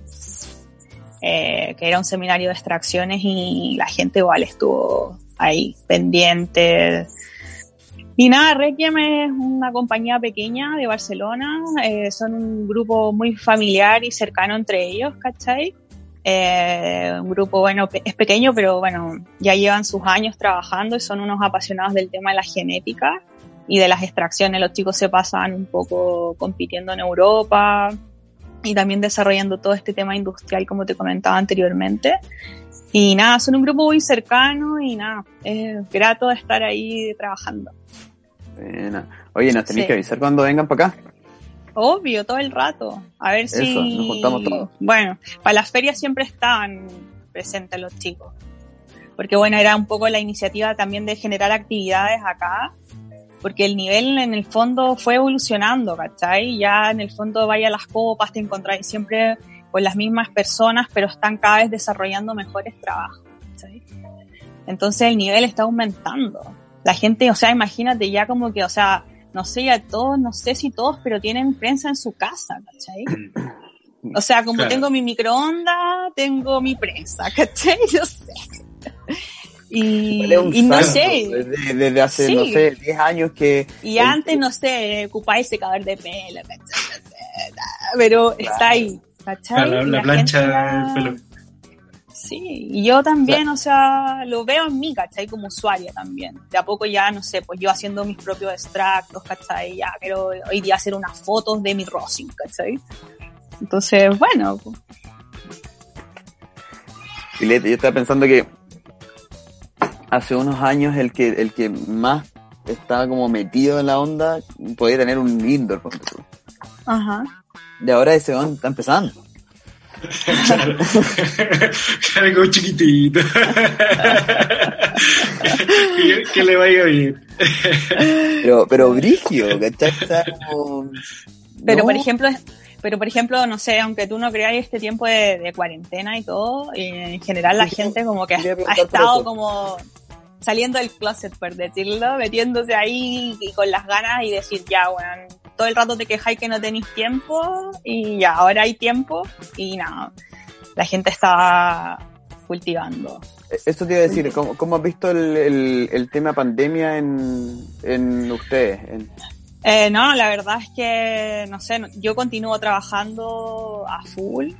eh, que era un seminario de extracciones y la gente igual estuvo ahí pendiente. Y nada, Requiem es una compañía pequeña de Barcelona, eh, son un grupo muy familiar y cercano entre ellos, ¿cachai? Eh, un grupo, bueno, es pequeño, pero bueno, ya llevan sus años trabajando y son unos apasionados del tema de la genética y de las extracciones. Los chicos se pasan un poco compitiendo en Europa y también desarrollando todo este tema industrial, como te comentaba anteriormente. Y nada, son un grupo muy cercano y nada, es grato estar ahí trabajando. Buena. Oye, nos tenéis sí. que avisar cuando vengan para acá. Obvio, todo el rato. A ver Eso, si. nos juntamos todos. Bueno, para las ferias siempre estaban presentes los chicos. Porque bueno, era un poco la iniciativa también de generar actividades acá. Porque el nivel en el fondo fue evolucionando, ¿cachai? Ya en el fondo vaya a las copas, te encontráis siempre con las mismas personas, pero están cada vez desarrollando mejores trabajos, ¿cachai? Entonces el nivel está aumentando. La gente, o sea, imagínate ya como que, o sea, no sé, ya todos, no sé si todos, pero tienen prensa en su casa, ¿cachai? O sea, como Claro. tengo mi microondas, tengo mi prensa, ¿cachai? Yo sé. Y, Vale, y no sé, Desde, desde hace, Sí. no sé, 10 años que. y el- antes, no sé, ocupáis secador de pelo, pero está ahí, ¿cachai? Claro, la, Y la plancha del pelo. Sí, y yo también, o sea, lo veo en mí, ¿cachai? Como usuaria también. De a poco ya, no sé, pues yo haciendo mis propios extractos, ¿cachai? Ya quiero hoy día hacer unas fotos de mi rosin, ¿cachai? Entonces, bueno, pues, Filete, yo estaba pensando que hace unos años el que, el que más estaba como metido en la onda podía tener un indoor. ajá. Y ahora ese weón está empezando. Claro. Claro, como chiquitito. que, que le vaya bien. Pero, pero brigio, ¿cachai? Está como- Pero No, por ejemplo, pero por ejemplo, no sé, aunque tú no creas este tiempo de, de cuarentena y todo, eh, en general la Sí, gente como que ha, estado como saliendo del closet, por decirlo, metiéndose ahí y con las ganas y decir, ya, bueno, todo el rato te quejáis que no tenéis tiempo y ya, ahora hay tiempo y nada, la gente está cultivando. Eso te iba a decir, ¿cómo, cómo has visto el, el, el tema pandemia en, en ustedes? En- Eh, no, la verdad es que, no sé, yo continúo trabajando a full,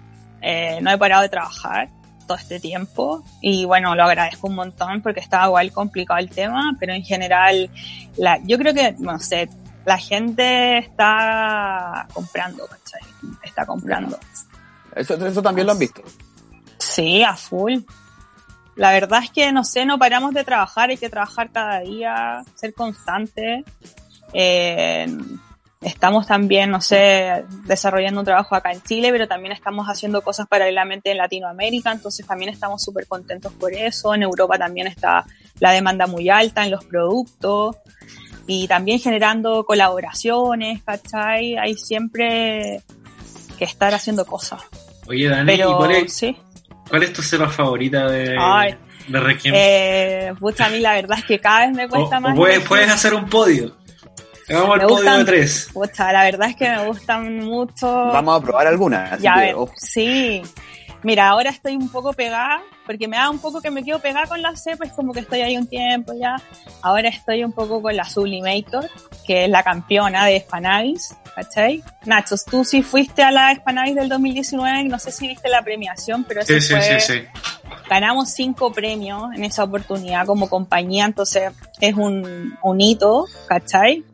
eh, no he parado de trabajar todo este tiempo y bueno, lo agradezco un montón porque estaba igual complicado el tema, pero en general, la, yo creo que, no sé, la gente está comprando, ¿cachai? Está comprando. Eso, eso también lo han visto. Sí, a full. La verdad es que, no sé, no paramos de trabajar, hay que trabajar cada día, ser constante. Eh, estamos también, no sé, desarrollando un trabajo acá en Chile, pero también estamos haciendo cosas paralelamente en Latinoamérica, entonces también estamos súper contentos por eso. En Europa también está la demanda muy alta en los productos y también generando colaboraciones, ¿cachai? Hay siempre que estar haciendo cosas. Oye, Dani, cuál, es, cuál es tu cepa favorita de, de Requiem? Eh, pucha, a mí la verdad es que cada vez me cuesta más. puedes, puedes hacer un podio. Hagamos el podio de tres. Pucha, la verdad es que me gustan mucho. Vamos a probar algunas. Ya, ver, sí. Mira, ahora estoy un poco pegada, porque me da un poco que me quedo pegada con la cepa, es como que estoy ahí un tiempo ya. Ahora estoy un poco con la Sublimator, que es la campeona de Spanavis, ¿cachai? Nachos, tú sí fuiste a la Spanavis del 2019, no sé si viste la premiación, pero sí, sí, sí, sí. ganamos cinco premios en esa oportunidad como compañía, entonces es un, un hito, ¿cachai?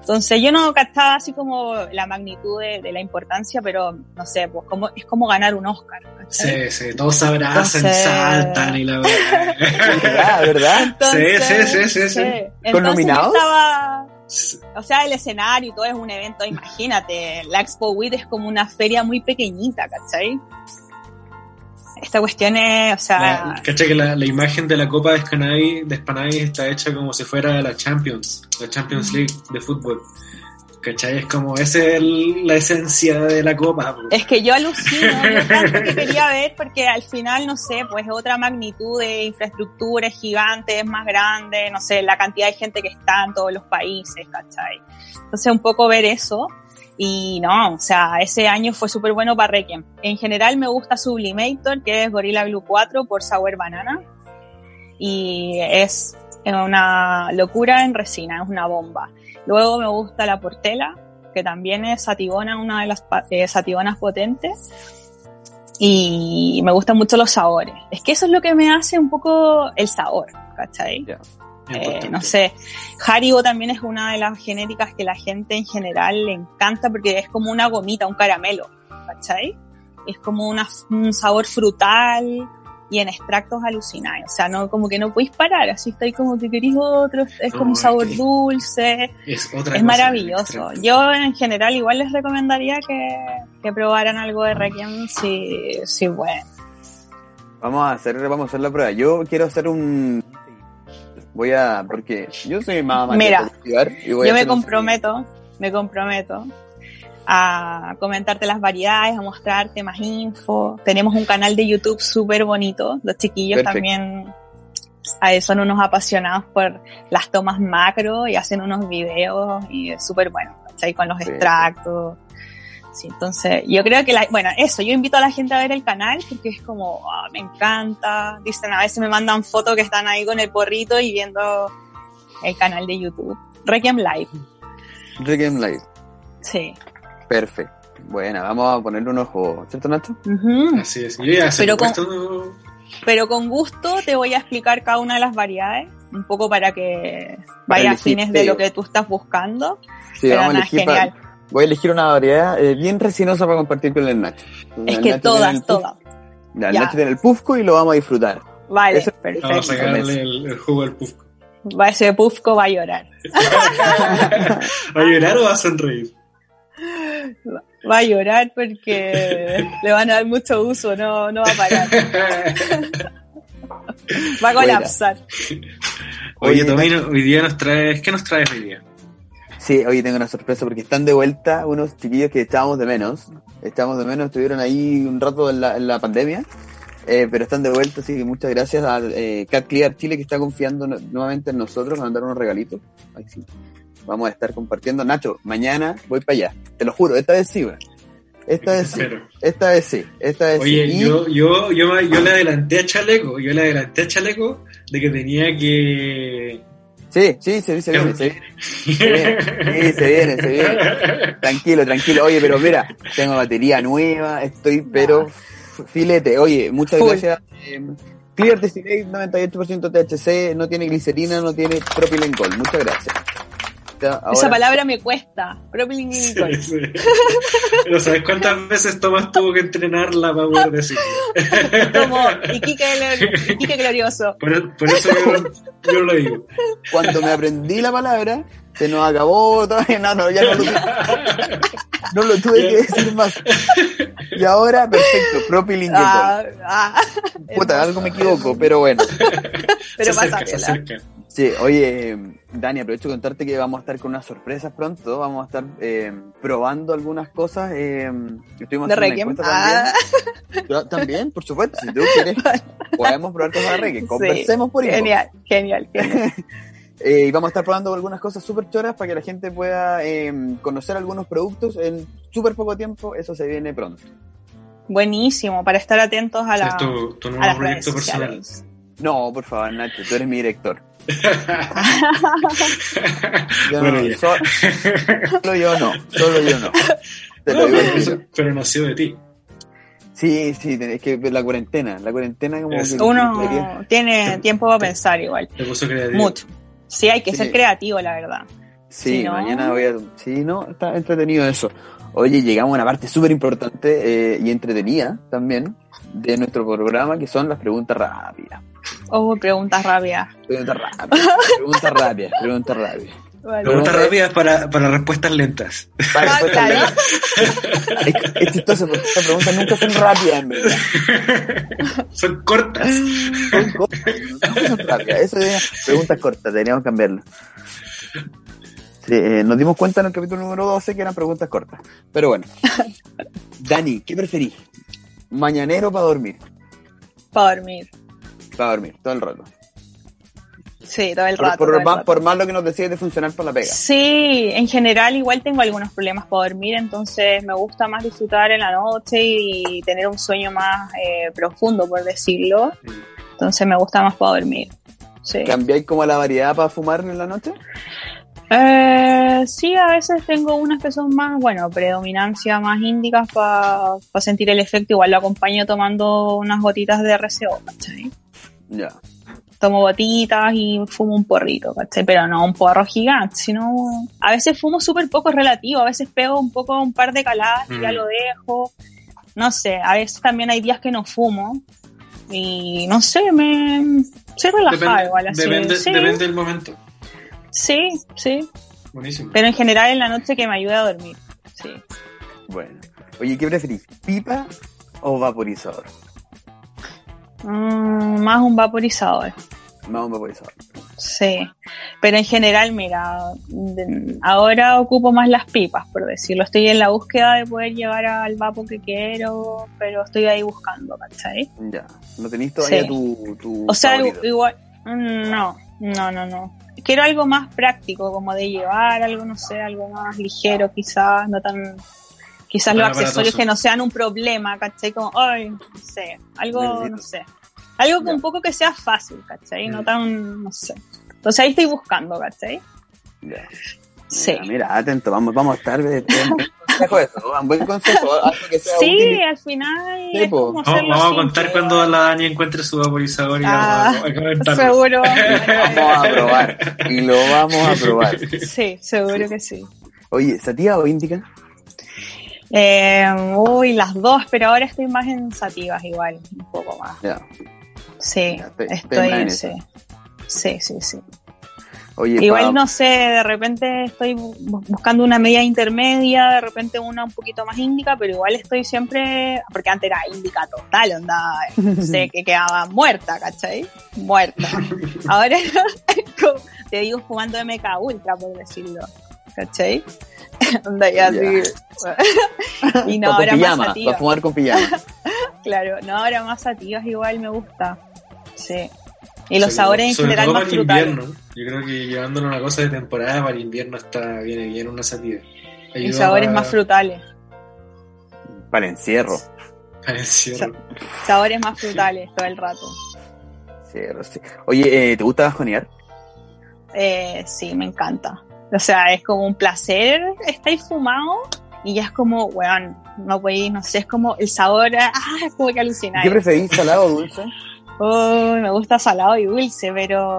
Entonces yo no captaba así como la magnitud de, la importancia, pero no sé, pues como, es como ganar un Oscar. Sí, sí, todos se abrazan, saltan y la verdad. ¿verdad? sí, sí, sí, sí, ¿Con nominados? o sea, el escenario y todo es un evento, imagínate, la Expo WIT es como una feria muy pequeñita, ¿cachai? Esta cuestión es, o sea... ¿Cachai que la, imagen de la Copa de Spanavis, de está hecha como si fuera la Champions, la Champions League de fútbol? ¿Cachai? Es como, esa es la esencia de la Copa. Es que yo alucino, tanto que quería ver, porque al final, no sé, pues otra magnitud de infraestructura es gigante, es más grande, no sé, la cantidad de gente que está en todos los países, ¿cachai? Entonces un poco ver eso y no, o sea, ese año fue súper bueno para Requiem. En general me gusta Sublimator, que es Gorilla Glue 4 por Sour Banana. Y es una locura en resina, es una bomba. Luego me gusta la Portela, que también es sativona, una de las eh, potentes. Y me gustan mucho los sabores. Es que eso es lo que me hace un poco el sabor, ¿cachai? Eh, no sé, Haribo también es una de las genéticas que la gente en general le encanta porque es como una gomita, un caramelo, ¿cachai? Es como un sabor frutal y en extractos alucinantes, o sea, no como que no podéis parar, así estoy como que queréis otro, es como un sabor dulce, es, maravilloso. Yo en general igual les recomendaría que, que probaran algo de Requiem si, si bueno. Vamos a hacer, vamos a hacer la prueba. Yo quiero hacer un Voy a, porque yo soy más Mira, yo me comprometo, me comprometo a comentarte las variedades, a mostrarte más info. Tenemos un canal de YouTube súper bonito. Los chiquillos también son unos apasionados por las tomas macro y hacen unos videos y es súper bueno, ¿cachai? Con los extractos. Sí, entonces yo creo que, la, bueno, eso, yo invito a la gente a ver el canal porque es como, ah, me encanta. Dicen, a veces me mandan fotos que están ahí con el porrito y viendo el canal de YouTube. Requiem Live. Requiem Live. Sí. Perfecto. Bueno, vamos a ponerle un ojo, ¿cierto Nacho? Así es. Yo ya pero, con, pero con gusto te voy a explicar cada una de las variedades, un poco para que vaya a fines de lo que tú estás buscando. Sí, pero vamos nada, genial. Voy a elegir una variedad eh, bien resinosa para compartir con el Nacho. es que todas, todas. el Nacho tiene el pufco y lo vamos a disfrutar. Vale, perfecto. Vamos a sacarle el, jugo al pufco. Va, ese pufco va a llorar. ¿Va a llorar o va a sonreír? Va a llorar porque le van a dar mucho uso, no, no va a parar. va a colapsar. Oye, Tomino, hoy día nos traes, ¿qué nos traes hoy día? Sí, hoy tengo una sorpresa porque están de vuelta unos chiquillos que echábamos de menos. Echábamos de menos, estuvieron ahí un rato en la, en la pandemia, eh, pero están de vuelta, así que muchas gracias a eh, Cat Clear Chile que está confiando nuevamente en nosotros, a mandar unos regalitos. sí. Vamos a estar compartiendo. Nacho, mañana voy para allá. Te lo juro, esta vez sí, Esta vez sí. Esta vez sí. Esta vez Oye, yo, yo, yo, yo le adelanté a Chaleco, yo le adelanté a Chaleco de que tenía que Sí, sí, se, se, viene, se viene. Se viene. Sí, se viene, se viene. Tranquilo, tranquilo. Oye, pero mira, tengo batería nueva, estoy, pero filete. Oye, muchas gracias. Eh, Clear Distillate, 98% THC, no tiene glicerina, no tiene propilengol. Muchas gracias. Esa palabra me cuesta, propilengol. Sí, Pero ¿sabes cuántas veces Tomás tuvo que entrenarla para poder decir? Como Iquique, glorioso. Por, eso yo, yo, lo digo. Cuando me aprendí la palabra, se nos acabó, todavía no, no, ya no lo, no lo tuve que decir más. Y ahora, perfecto, propilingüe. Ah, ah, Puta, algo me equivoco, pero bueno. Pero pasa Sí, oye, Dani, aprovecho de contarte que vamos a estar con unas sorpresas pronto. Vamos a estar eh, probando algunas cosas. Eh, estuvimos de reggae. Ah. También. también, por supuesto. Si tú quieres, podemos probar cosas de reggae. Conversemos por ahí. Genial, genial, genial. Eh, y vamos a estar probando algunas cosas súper choras para que la gente pueda em, conocer algunos productos en súper poco tiempo. Eso se viene pronto. Buenísimo, para estar atentos a, la, ¿Es tu, tu nuevo proyecto personal. No, por favor, Nacho, tú eres mi director. bueno, no, solo yo no, solo yo no. pero, nació de ti. Sí, sí, es que la cuarentena, la cuarentena como que uno tiene tiempo para pensar igual. Mucho. Sí, hay que ser creativo, la verdad. Sí, mañana voy a... Sí, no, está entretenido eso. Oye, llegamos a una parte súper importante eh, y entretenida también de nuestro programa, que son las preguntas rápidas. Oh, preguntas rápidas. Preguntas rápidas. preguntas rápidas. Preguntas rápidas. Preguntas rápidas para, para respuestas lentas. Para ah, claro. es, chistoso porque estas preguntas nunca son rápidas, en verdad. Son cortas. Son cortas. No son rápidas. Eso es preguntas cortas, deberíamos cambiarlo. Sí, eh, nos dimos cuenta en el capítulo número 12 que eran preguntas cortas. Pero bueno. Dani, ¿qué preferís? ¿Mañanero para dormir? Para dormir. Para dormir, todo el rato. Sí, todo el rato. Por, más, por más lo que nos decías de funcionar por la pega. Sí, en general igual tengo algunos problemas para dormir, entonces me gusta más disfrutar en la noche y tener un sueño más eh, profundo, por decirlo. Entonces me gusta más para dormir. Sí. ¿Cambiáis como la variedad para fumar en la noche? Eh, sí, a veces tengo unas que son más, bueno, predominancia más índicas para sentir el efecto. Igual lo acompaño tomando unas gotitas de RCO, ¿cachai? Ya. Tomo gotitas y fumo un porrito, ¿cachai? Pero no un porro gigante, sino... A veces fumo súper poco relativo, a veces pego un poco un par de caladas y ya mm. lo dejo. No sé, a veces también hay días que no fumo, y no sé, me soy relajada igual así. Depende, depende del momento. Sí, sí. Buenísimo. Pero en general en la noche que me ayuda a dormir. Sí. Bueno. Oye, ¿qué preferís? ¿Pipa o vaporizador? Mm, más un vaporizador. Más un vaporizador. Sí. Pero en general, mira, ahora ocupo más las pipas, por decirlo. Estoy en la búsqueda de poder llevar al vapo que quiero, pero estoy ahí buscando, ¿cachai? Ya. ¿No tenéis todavía tu, tu, O sea, igual. Mm, no, no, no, no quiero algo más práctico, como de llevar algo, no sé, algo más ligero quizás, no tan... Quizás los accesorios que no sean un problema, ¿cachai? Como, ay, no sé, algo, no sé. Algo que un poco que sea fácil, ¿cachai? No tan, no sé. Entonces ahí estoy buscando, ¿cachai? Sí. Mira, atento, vamos, vamos a estar. de consejo eso, buen consejo, algo que sea Sí, al final. Sí, vamos, vamos a contar cuando la Dani encuentre su vaporizador y ah, a Seguro. vamos a probar. Y lo vamos a probar. Sí, seguro que sí. Oye, ¿sativa o índica? Eh, uy, las dos, pero ahora estoy más en sativas igual, un poco más. Ya. Sí, estoy sí. Sí, sí, sí. Igual no sé, de repente estoy buscando una media intermedia, de repente una un poquito más índica, pero igual estoy siempre, porque antes era índica total, onda, sé que quedaba muerta, ¿cachai? Muerta. Ahora te digo fumando MK Ultra, por decirlo, ¿cachai? Onda ya así. y no, ahora más sativas. fumar con pijama. claro, no, ahora más sativas igual me gusta. Sí. Y los sabores en general más frutales. Invierno. Yo creo que llevándolo una cosa de temporada para el invierno está viene bien una sativa. y sabores más frutales. Para encierro. Para encierro. sabores más frutales todo el rato. Cierro, sí. Oye, eh, ¿te gusta bajonear? Eh, sí, me encanta. O sea, es como un placer estar fumado y ya es como, weón, no podéis, no sé, es como el sabor, ah, es como que alucinar. ¿Qué preferís, salado o dulce? me gusta salado y dulce, pero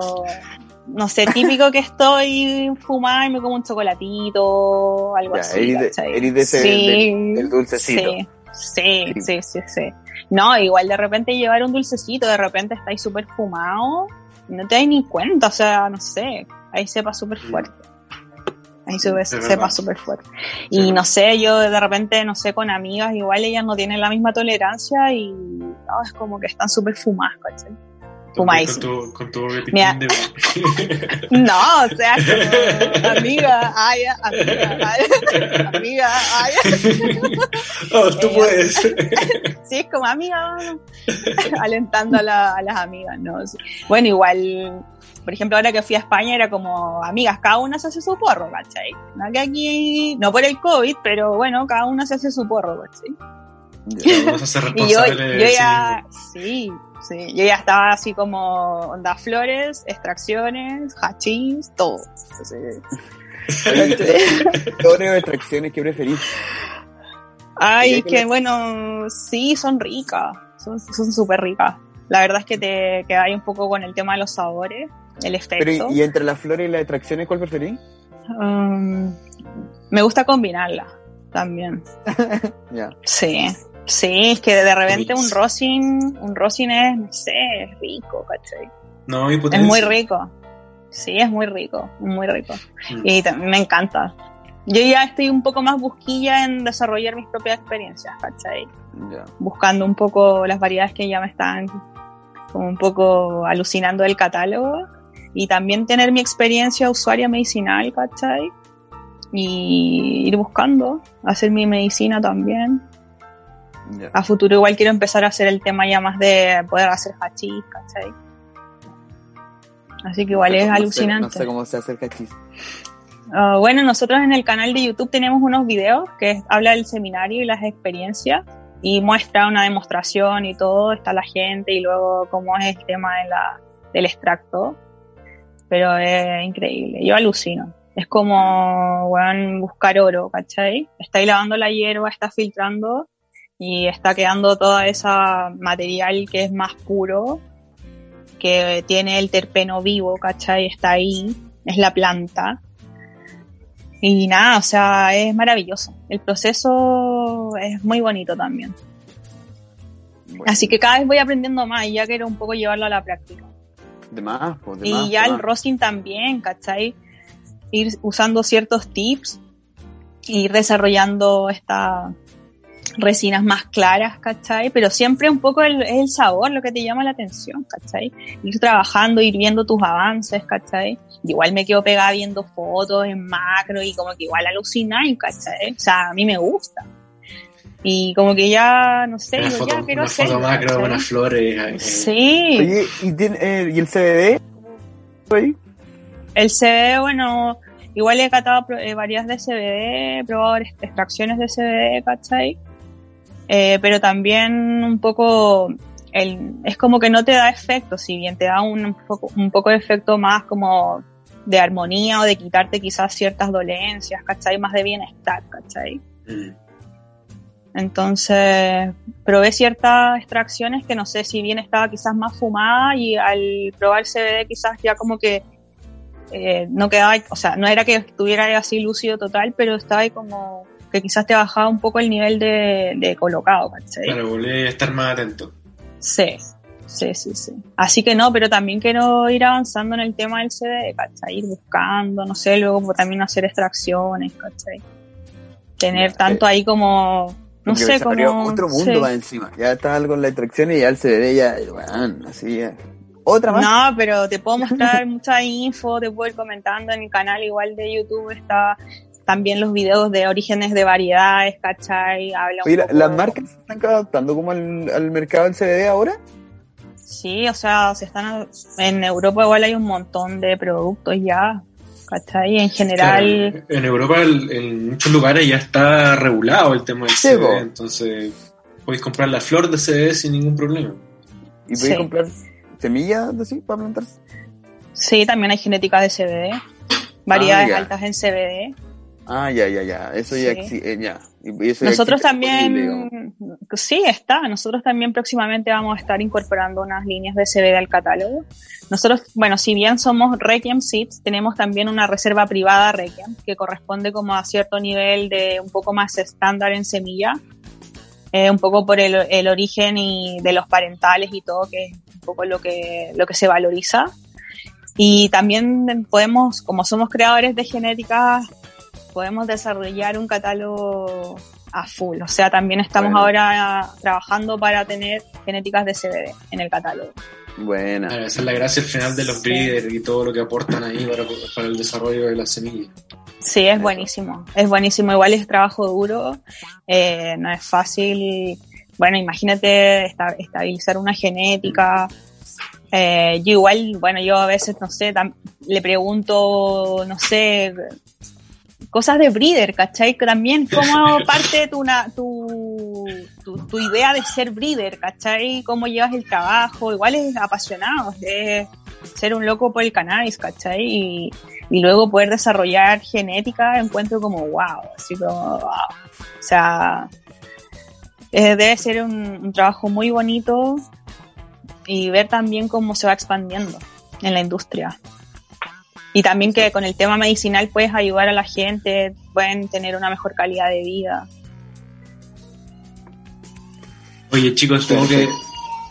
no sé, típico que estoy fumando y me como un chocolatito, algo así. Eres de, ese sí, del, dulcecito. Sí, sí, sí, sí, No, igual de repente llevar un dulcecito, de repente estáis súper fumado, no te das ni cuenta, o sea, no sé, ahí sepa súper fuerte. Ahí sube, sepa súper fuerte. Y no sé, yo de repente, no sé, con amigas, igual ellas no tienen la misma tolerancia y es como que están súper fumadas, ¿cachai? Fumadísimas. Con tu, tu No, o sea, como amiga, ay, amiga, ay, amiga, ay. Oh, tú puedes. sí, es como amiga, alentando a, la, a las amigas, ¿no? Bueno, igual por ejemplo, ahora que fui a España era como, amigas, cada una se hace su porro, ¿cachai? No que aquí, no por el COVID, pero bueno, cada una se hace su porro, ¿cachai? y yo, yo ya, sí, sí, yo ya estaba así como onda flores, extracciones, hachís, todo. flores o extracciones, ¿qué preferís? Ay, que bueno, sí, son ricas, son súper ricas. La verdad es que te quedas un poco con el tema de los sabores el efecto. ¿y entre las flores y las extracciones cuál preferís? Um, me gusta combinarla también. Sí, sí, es que de repente un rosin, un rosin es, no sé, es rico, ¿cachai? No, Es muy rico. Sí, es muy rico, muy rico. Mm. Y me encanta. Yo ya estoy un poco más busquilla en desarrollar mis propias experiencias, ¿cachai? Buscando un poco las variedades que ya me están como un poco alucinando del catálogo y también tener mi experiencia usuaria medicinal, ¿cachai? Y ir buscando, hacer mi medicina también. A futuro igual quiero empezar a hacer el tema ya más de poder hacer hachís, ¿cachai? Así que igual es alucinante. no sé cómo se hace el hachís. Ah, bueno, nosotros en el canal de YouTube tenemos unos videos que habla del seminario y las experiencias y muestra una demostración y todo, está la gente y luego cómo es el tema de la, del extracto pero es increíble. Yo alucino. Es como, bueno, buscar oro, ¿cachai? Está lavando la hierba, está filtrando y está quedando toda esa material que es más puro, que tiene el terpeno vivo, ¿cachai? Está ahí, es la planta. Y nada, o sea, es maravilloso. El proceso es muy bonito también. Así que cada vez voy aprendiendo más y ya quiero un poco llevarlo a la práctica. Pues, y ya el rosin también, ¿cachai? Ir usando ciertos tips, ir desarrollando estas resinas más claras, ¿cachai? Pero siempre un poco el, es el sabor lo que te llama la atención, ¿cachai? Ir trabajando, ir viendo tus avances, ¿cachai? Igual me quedo pegada viendo fotos en macro y como que igual alucináis, ¿cachai? O sea, a mí me gusta. Y como que ya, no sé, yo ya quiero hacer. Foto macro, unas flores. Eh. Sí. Oye, ¿y, tiene, eh, ¿y el CBD? El CBD, bueno, igual he catado eh, varias de CBD, he probado extracciones de CBD, ¿cachai? Eh, pero también un poco, el, es como que no te da efecto, si bien te da un, poco, un poco de efecto más como de armonía o de quitarte quizás ciertas dolencias, ¿cachai? Más de bienestar, ¿cachai? Mm. Entonces, probé ciertas extracciones que no sé si bien estaba quizás más fumada y al probar CBD quizás ya como que eh, no quedaba, o sea, no era que estuviera así lúcido total, pero estaba ahí como que quizás te bajaba un poco el nivel de, colocado, ¿cachai? Claro, volví a estar más atento. Sí, sí, sí, sí. Así que no, pero también quiero ir avanzando en el tema del CBD, ¿cachai? Ir buscando, no sé, luego también hacer extracciones, ¿cachai? Tener tanto ahí como no sé cómo. Otro mundo va encima. Ya está algo en la extracción y ya el CBD ya, bueno, así ya. Otra más. No, pero te puedo mostrar mucha info, te puedo ir comentando en mi canal igual de YouTube está también los videos de orígenes de variedades, ¿cachai? Habla ¿las marcas se están adaptando como al, al mercado del CBD ahora? Sí, o sea, se están en Europa igual hay un montón de productos ya. ¿Cachai? En general... en Europa en muchos lugares ya está regulado el tema del CBD, entonces podéis comprar la flor de CBD sin ningún problema. ¿Y podéis comprar semillas de sí para plantar? Sí, también hay genética de CBD, variedades ah, altas en CBD. Ah, ya, ya, ya, eso ya, existe, ya. Nosotros también, sí, está. Nosotros también próximamente vamos a estar incorporando unas líneas de CBD al catálogo. Nosotros, bueno, si bien somos Requiem Seeds, tenemos también una reserva privada Requiem que corresponde como a cierto nivel de un poco más estándar en semilla, eh, un poco por el, el, origen y de los parentales y todo, que es un poco lo que, lo que se valoriza. Y también podemos, como somos creadores de genética podemos desarrollar un catálogo a full. O sea, también estamos ahora trabajando para tener genéticas de CBD en el catálogo. Buena. esa es la gracia al final de los breeders y todo lo que aportan ahí para, el desarrollo de las semillas. Sí, es buenísimo. Es buenísimo. Igual es trabajo duro. Eh, no es fácil. Bueno, imagínate estabilizar una genética. Eh, yo igual, bueno, yo a veces, no sé, le pregunto, no sé, cosas de breeder, ¿cachai? También como parte de tu, tu, tu, idea de ser breeder, ¿cachai? Cómo llevas el trabajo, igual es apasionado, de ser un loco por el cannabis, ¿cachai? Y, luego poder desarrollar genética, encuentro como wow, así como wow. O sea, debe ser un trabajo muy bonito y ver también cómo se va expandiendo en la industria. Y también que con el tema medicinal puedes ayudar a la gente, pueden tener una mejor calidad de vida. Oye chicos, tengo que...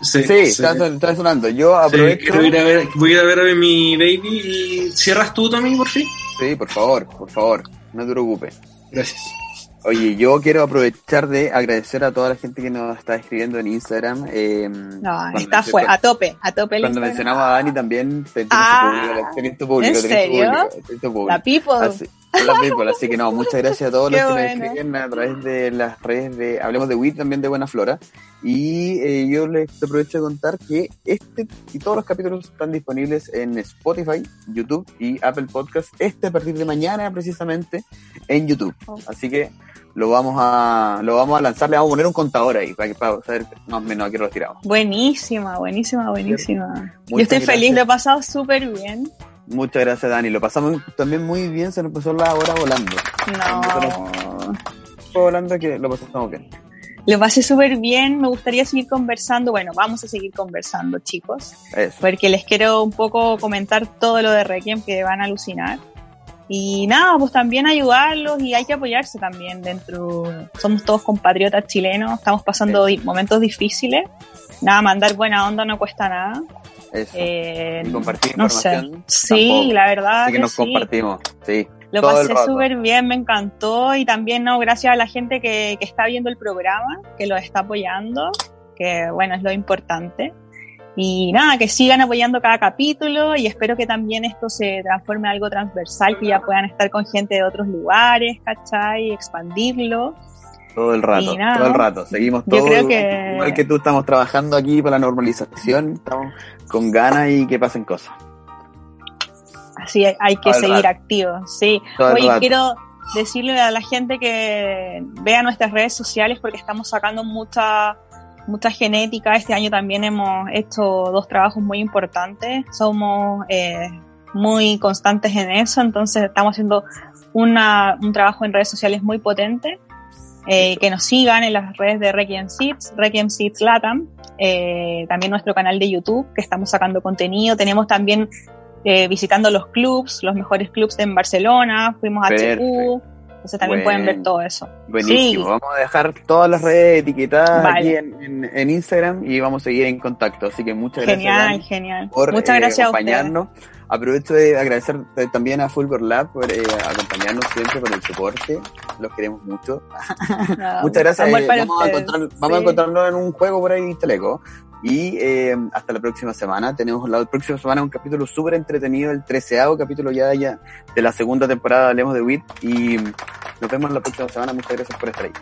Sí, Está, sonando. Yo aprovecho... quiero ir a ver, voy a ver a mi baby y cierras tú también, por fin. Sí, por favor, por favor, no te preocupes. Gracias. Oye, yo quiero aprovechar de agradecer a toda la gente que nos está escribiendo en Instagram. Eh, no, está fue, a tope, a tope. Cuando mencionamos a Dani también, tenés ah, tu público, ¿en serio? La people. Así, la people, así que no, muchas gracias a todos los que nos escriben a través de las redes de Hablemos de WIT, también de Buena Flora. Y eh, yo les aprovecho de contar que este y todos los capítulos están disponibles en Spotify, YouTube y Apple Podcast. Este a partir de mañana precisamente en YouTube. Oh. Así que lo vamos a lo vamos a lanzar, le vamos a poner un contador ahí para, para saber más o menos a qué retiramos. Buenísima, buenísima, buenísima. Yo estoy feliz, lo he pasado súper bien. Muchas gracias, Dani. Lo pasamos también muy bien, se nos pasó la hora volando. No. Fue volando que lo pasamos bien. Lo pasé súper bien, me gustaría seguir conversando. Bueno, vamos a seguir conversando, chicos. Porque les quiero un poco comentar todo lo de Requiem que van a alucinar. Y nada, pues también ayudarlos y hay que apoyarse también dentro. Somos todos compatriotas chilenos, estamos pasando momentos difíciles. Nada, mandar buena onda no cuesta nada. Eso. Eh, y compartir información. Sí, la verdad. Así que, nos compartimos, sí. Lo pasé súper bien, me encantó y también no gracias a la gente que, que está viendo el programa, que lo está apoyando, que bueno, es lo importante. Y nada, que sigan apoyando cada capítulo y espero que también esto se transforme en algo transversal, que ya puedan estar con gente de otros lugares, ¿cachai? Expandirlo. Todo el rato, todo el rato. Seguimos todo. que... Igual que tú estamos trabajando aquí para la normalización, estamos con ganas y que pasen cosas. Así hay que seguir activos, sí. Oye, quiero decirle a la gente que vea nuestras redes sociales porque estamos sacando mucha mucha genética. Este año también hemos hecho dos trabajos muy importantes. Somos eh, muy constantes en eso, entonces estamos haciendo una, un trabajo en redes sociales muy potente. Eh, que nos sigan en las redes de Requiem Seeds, Requiem Seeds Latam, eh, también nuestro canal de YouTube, que estamos sacando contenido. Tenemos también visitando los clubs, los mejores clubs en Barcelona, fuimos a HQ, entonces también pueden ver todo eso. Buenísimo. Vamos a dejar todas las redes etiquetadas aquí en, Instagram y vamos a seguir en contacto. Así que muchas gracias. Genial, Por, muchas eh, gracias acompañarnos. Aprovecho de agradecer también a Fulgor Lab por eh, acompañarnos siempre con el soporte. Los queremos mucho. muchas gracias. Eh, vamos, a, encontrar, vamos a encontrarnos en un juego por ahí, Teleco. Y eh, hasta la próxima semana. Tenemos la próxima semana un capítulo súper entretenido, el treceavo capítulo ya, ya de la segunda temporada de Hablemos de WIT. Y nos vemos la próxima semana. Muchas gracias por estar ahí.